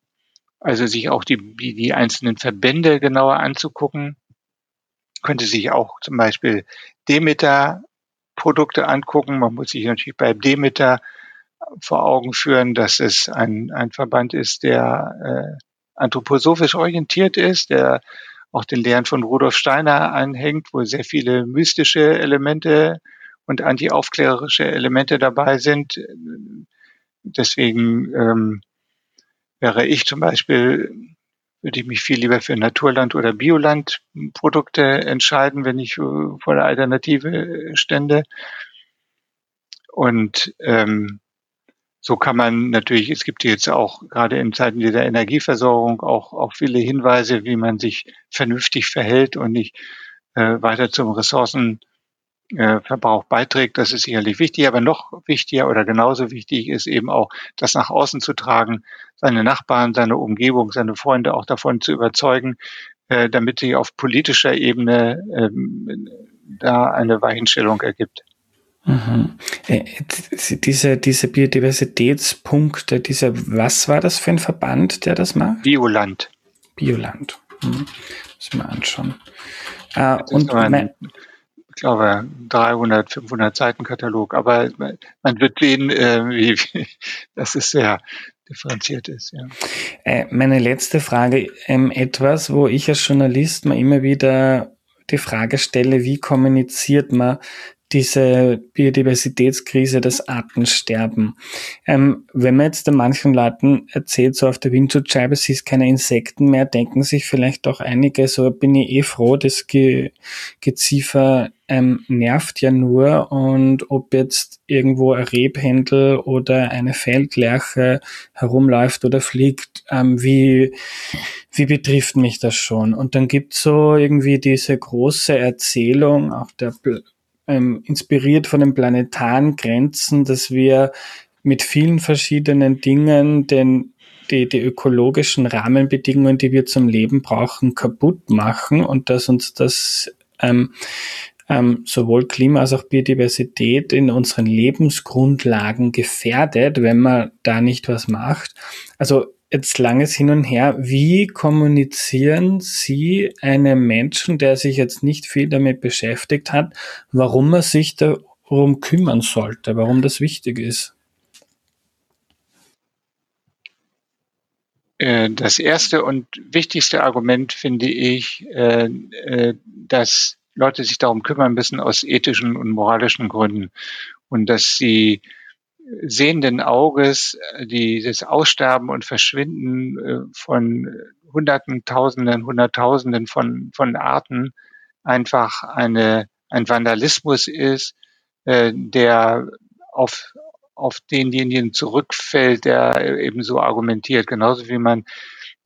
B: also sich auch die, die, die einzelnen Verbände genauer anzugucken könnte sich auch zum Beispiel Demeter-Produkte angucken. Man muss sich natürlich bei Demeter vor Augen führen, dass es ein, ein Verband ist, der äh, anthroposophisch orientiert ist, der auch den Lehren von Rudolf Steiner anhängt, wo sehr viele mystische Elemente und antiaufklärerische Elemente dabei sind. Deswegen ähm, wäre ich zum Beispiel würde ich mich viel lieber für Naturland- oder Biolandprodukte entscheiden, wenn ich äh, vor der Alternative stände. Und ähm, so kann man natürlich, es gibt jetzt auch gerade in Zeiten dieser Energieversorgung auch, auch viele Hinweise, wie man sich vernünftig verhält und nicht äh, weiter zum Ressourcen äh, Verbrauch beiträgt, das ist sicherlich wichtig, aber noch wichtiger oder genauso wichtig ist eben auch, das nach außen zu tragen, seine Nachbarn, seine Umgebung, seine Freunde auch davon zu überzeugen, äh, damit sich auf politischer Ebene ähm, da eine Weichenstellung ergibt.
A: Mhm. Äh, diese, diese Biodiversitätspunkte, diese, was war das für ein Verband, der das macht?
B: Bioland.
A: Bioland. Mhm. Müssen wir anschauen. Äh, und mein,
B: ich glaube, 300, 500 Seiten Katalog. Aber man wird sehen, äh, wie, wie, dass es sehr differenziert ist. Ja.
A: Äh, meine letzte Frage, ähm, etwas, wo ich als Journalist mal immer wieder die Frage stelle, wie kommuniziert man diese Biodiversitätskrise, das Artensterben. Ähm, wenn man jetzt manchen Leuten erzählt, so auf der Windschutzscheibe siehst keine Insekten mehr, denken sich vielleicht auch einige, so bin ich eh froh, das Ge Geziefer ähm, nervt ja nur und ob jetzt irgendwo ein Rebhändel oder eine Feldlerche herumläuft oder fliegt, ähm, wie, wie betrifft mich das schon? Und dann gibt's so irgendwie diese große Erzählung, auch der ähm, inspiriert von den planetaren Grenzen, dass wir mit vielen verschiedenen Dingen den die, die ökologischen Rahmenbedingungen, die wir zum Leben brauchen, kaputt machen und dass uns das ähm, ähm, sowohl Klima als auch Biodiversität in unseren Lebensgrundlagen gefährdet, wenn man da nicht was macht. Also jetzt langes Hin und Her. Wie kommunizieren Sie einem Menschen, der sich jetzt nicht viel damit beschäftigt hat, warum er sich darum kümmern sollte, warum das wichtig ist?
B: Äh, das erste und wichtigste Argument finde ich, äh, äh, dass Leute sich darum kümmern müssen aus ethischen und moralischen Gründen und dass sie sehenden Auges äh, dieses Aussterben und Verschwinden äh, von Hunderten, Tausenden, Hunderttausenden von, von Arten einfach eine, ein Vandalismus ist, äh, der auf, auf denjenigen zurückfällt, der eben so argumentiert. Genauso wie man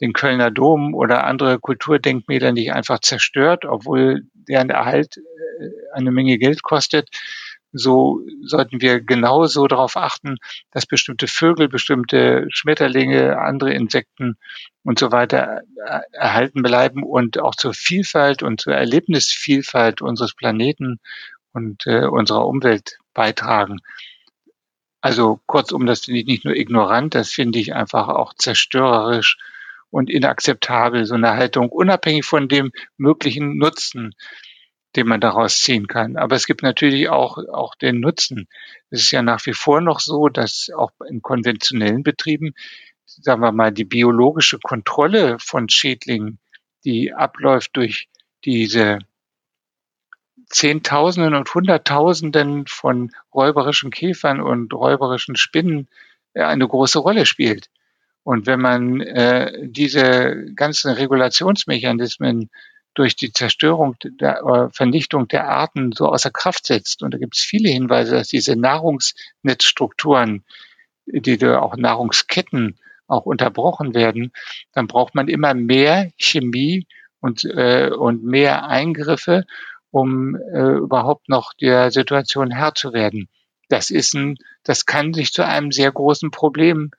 B: den Kölner Dom oder andere Kulturdenkmäler nicht einfach zerstört, obwohl deren Erhalt eine Menge Geld kostet, so sollten wir genauso darauf achten, dass bestimmte Vögel, bestimmte Schmetterlinge, andere Insekten und so weiter äh, erhalten bleiben und auch zur Vielfalt und zur Erlebnisvielfalt unseres Planeten und äh, unserer Umwelt beitragen. Also kurzum, das finde ich nicht nur ignorant, das finde ich einfach auch zerstörerisch und inakzeptabel, so eine Haltung, unabhängig von dem möglichen Nutzen, den man daraus ziehen kann. Aber es gibt natürlich auch, auch den Nutzen. Es ist ja nach wie vor noch so, dass auch in konventionellen Betrieben, sagen wir mal, die biologische Kontrolle von Schädlingen, die abläuft durch diese Zehntausenden und Hunderttausenden von räuberischen Käfern und räuberischen Spinnen äh, eine große Rolle spielt. Und wenn man äh, diese ganzen Regulationsmechanismen durch die Zerstörung der äh, Vernichtung der Arten so außer Kraft setzt, und da gibt es viele Hinweise, dass diese Nahrungsnetzstrukturen, die auch Nahrungsketten auch unterbrochen werden, dann braucht man immer mehr Chemie und, äh, und mehr Eingriffe um äh, überhaupt noch der Situation Herr zu werden. Das ist ein, das kann sich zu einem sehr großen Problem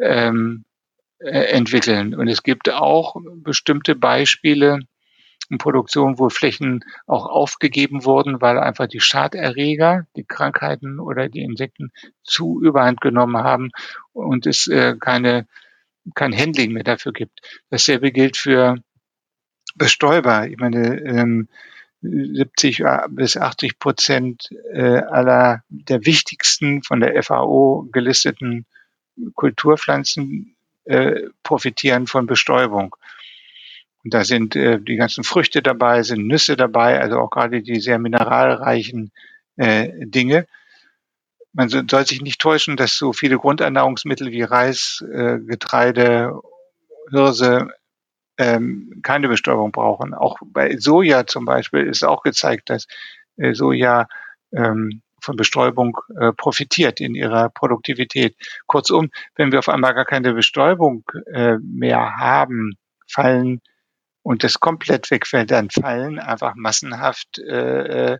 B: ähm, äh, entwickeln. Und es gibt auch bestimmte Beispiele in Produktion, wo Flächen auch aufgegeben wurden, weil einfach die Schaderreger, die Krankheiten oder die Insekten zu überhand genommen haben und es äh, keine kein Handling mehr dafür gibt. Dasselbe gilt für Bestäuber. Ich meine, ähm, 70 bis 80 Prozent äh, aller der wichtigsten von der FAO gelisteten Kulturpflanzen äh, profitieren von Bestäubung. Und da sind äh, die ganzen Früchte dabei, sind Nüsse dabei, also auch gerade die sehr mineralreichen äh, Dinge. Man soll sich nicht täuschen, dass so viele Grundernährungsmittel wie Reis, äh, Getreide, Hirse ähm, keine Bestäubung brauchen. Auch bei Soja zum Beispiel ist auch gezeigt, dass äh, Soja ähm, von Bestäubung äh, profitiert in ihrer Produktivität. Kurzum, wenn wir auf einmal gar keine Bestäubung äh, mehr haben, fallen und das komplett wegfällt, dann fallen einfach massenhaft äh, äh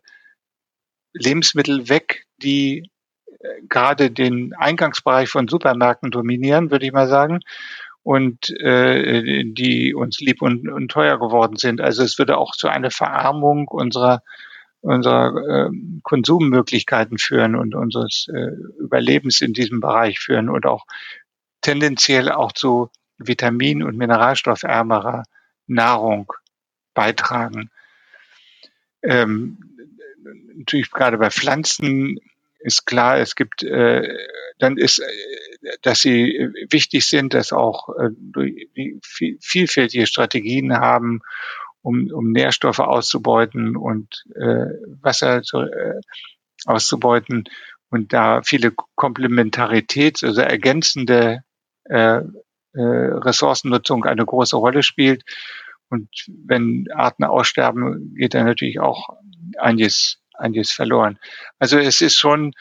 B: Lebensmittel weg, die äh, gerade den Eingangsbereich von Supermärkten dominieren, würde ich mal sagen und äh, die uns lieb und, und teuer geworden sind. Also es würde auch zu einer Verarmung unserer unserer äh, Konsummöglichkeiten führen und unseres äh, Überlebens in diesem Bereich führen und auch tendenziell auch zu vitamin- und mineralstoffärmerer Nahrung beitragen. Ähm, natürlich gerade bei Pflanzen ist klar, es gibt, äh, dann ist, äh, dass sie wichtig sind, dass auch äh, vielfältige Strategien haben, um, um Nährstoffe auszubeuten und äh, Wasser zu, äh, auszubeuten und da viele Komplementarität, also ergänzende äh, äh, Ressourcennutzung eine große Rolle spielt. Und wenn Arten aussterben, geht da natürlich auch einiges einiges verloren. Also es ist schon,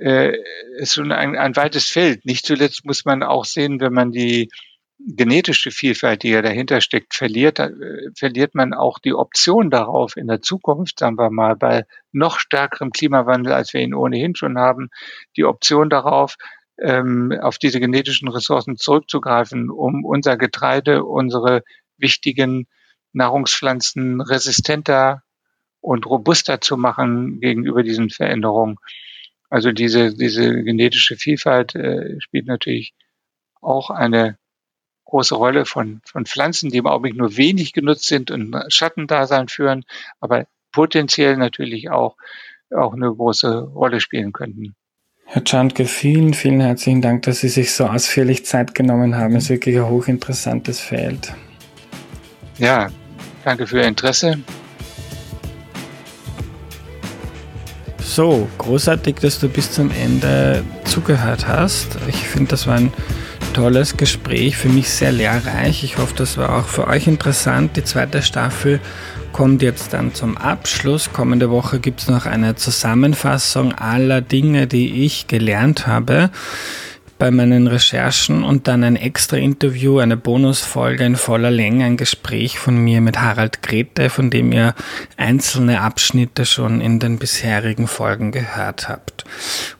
B: äh, ist schon ein, ein weites Feld. Nicht zuletzt muss man auch sehen, wenn man die genetische Vielfalt, die ja dahinter steckt, verliert, äh, verliert man auch die Option darauf in der Zukunft, sagen wir mal, bei noch stärkerem Klimawandel, als wir ihn ohnehin schon haben, die Option darauf, ähm, auf diese genetischen Ressourcen zurückzugreifen, um unser Getreide, unsere wichtigen Nahrungspflanzen resistenter und robuster zu machen gegenüber diesen Veränderungen. Also diese, diese genetische Vielfalt äh, spielt natürlich auch eine große Rolle von, von Pflanzen, die im Augenblick nur wenig genutzt sind und Schattendasein führen, aber potenziell natürlich auch, auch eine große Rolle spielen könnten.
A: Herr Czandke, vielen, vielen herzlichen Dank, dass Sie sich so ausführlich Zeit genommen haben. Es ist wirklich ein hochinteressantes Feld.
B: Ja, danke für Ihr Interesse.
A: So, großartig, dass du bis zum Ende zugehört hast. Ich finde, das war ein tolles Gespräch, für mich sehr lehrreich. Ich hoffe, das war auch für euch interessant. Die zweite Staffel kommt jetzt dann zum Abschluss. Kommende Woche gibt es noch eine Zusammenfassung aller Dinge, die ich gelernt habe bei meinen Recherchen und dann ein extra Interview, eine Bonusfolge in voller Länge, ein Gespräch von mir mit Harald Grete, von dem ihr einzelne Abschnitte schon in den bisherigen Folgen gehört habt.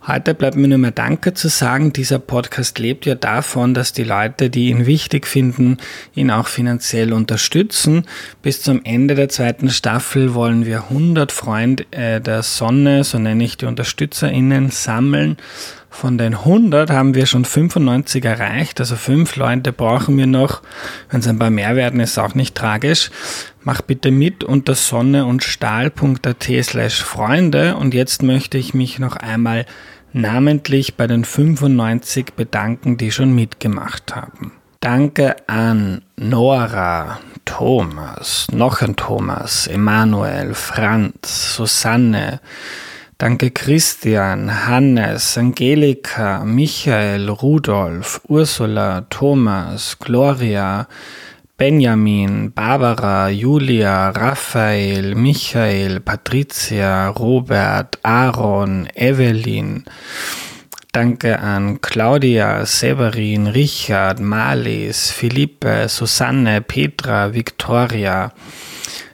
A: Heute bleibt mir nur mehr Danke zu sagen. Dieser Podcast lebt ja davon, dass die Leute, die ihn wichtig finden, ihn auch finanziell unterstützen. Bis zum Ende der zweiten Staffel wollen wir 100 Freunde äh, der Sonne, so nenne ich die UnterstützerInnen, sammeln von den 100 haben wir schon 95 erreicht, also fünf Leute brauchen wir noch. Wenn es ein paar mehr werden, ist auch nicht tragisch. Mach bitte mit unter sonne und stahl.at slash Freunde und jetzt möchte ich mich noch einmal namentlich bei den 95 bedanken, die schon mitgemacht haben. Danke an Nora, Thomas, noch ein Thomas, Emanuel, Franz, Susanne, Danke Christian, Hannes, Angelika, Michael, Rudolf, Ursula, Thomas, Gloria, Benjamin, Barbara, Julia, Raphael, Michael, Patricia, Robert, Aaron, Evelyn. Danke an Claudia, Severin, Richard, Marlies, Philippe, Susanne, Petra, Victoria.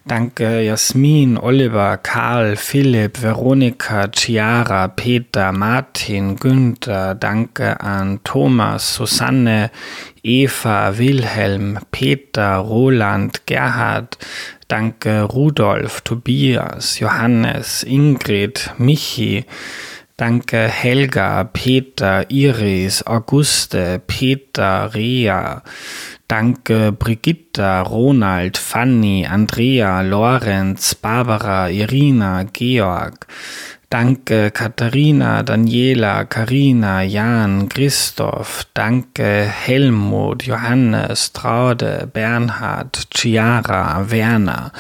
A: Danke Jasmin, Oliver, Karl, Philipp, Veronika, Chiara, Peter, Martin, Günther. Danke an Thomas, Susanne, Eva, Wilhelm, Peter, Roland, Gerhard. Danke Rudolf, Tobias, Johannes, Ingrid, Michi. Danke Helga, Peter, Iris, Auguste, Peter, Rea. Danke Brigitta, Ronald, Fanny, Andrea, Lorenz, Barbara, Irina, Georg. Danke Katharina, Daniela, Karina, Jan, Christoph. Danke Helmut, Johannes, Traude, Bernhard, Chiara, Werner.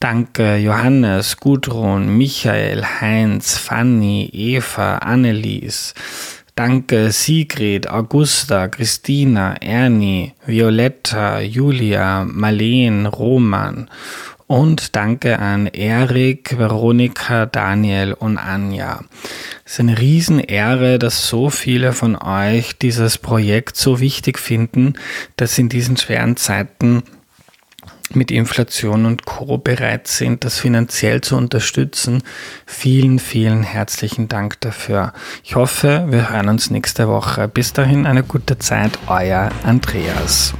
A: Danke Johannes, Gudrun, Michael, Heinz, Fanny, Eva, Annelies. Danke Sigrid, Augusta, Christina, Ernie, Violetta, Julia, Marleen, Roman. Und danke an Erik, Veronika, Daniel und Anja. Es ist eine Riesenehre, dass so viele von euch dieses Projekt so wichtig finden, dass in diesen schweren Zeiten mit Inflation und Co. bereit sind, das finanziell zu unterstützen. Vielen, vielen herzlichen Dank dafür. Ich hoffe, wir hören uns nächste Woche. Bis dahin eine gute Zeit, euer Andreas.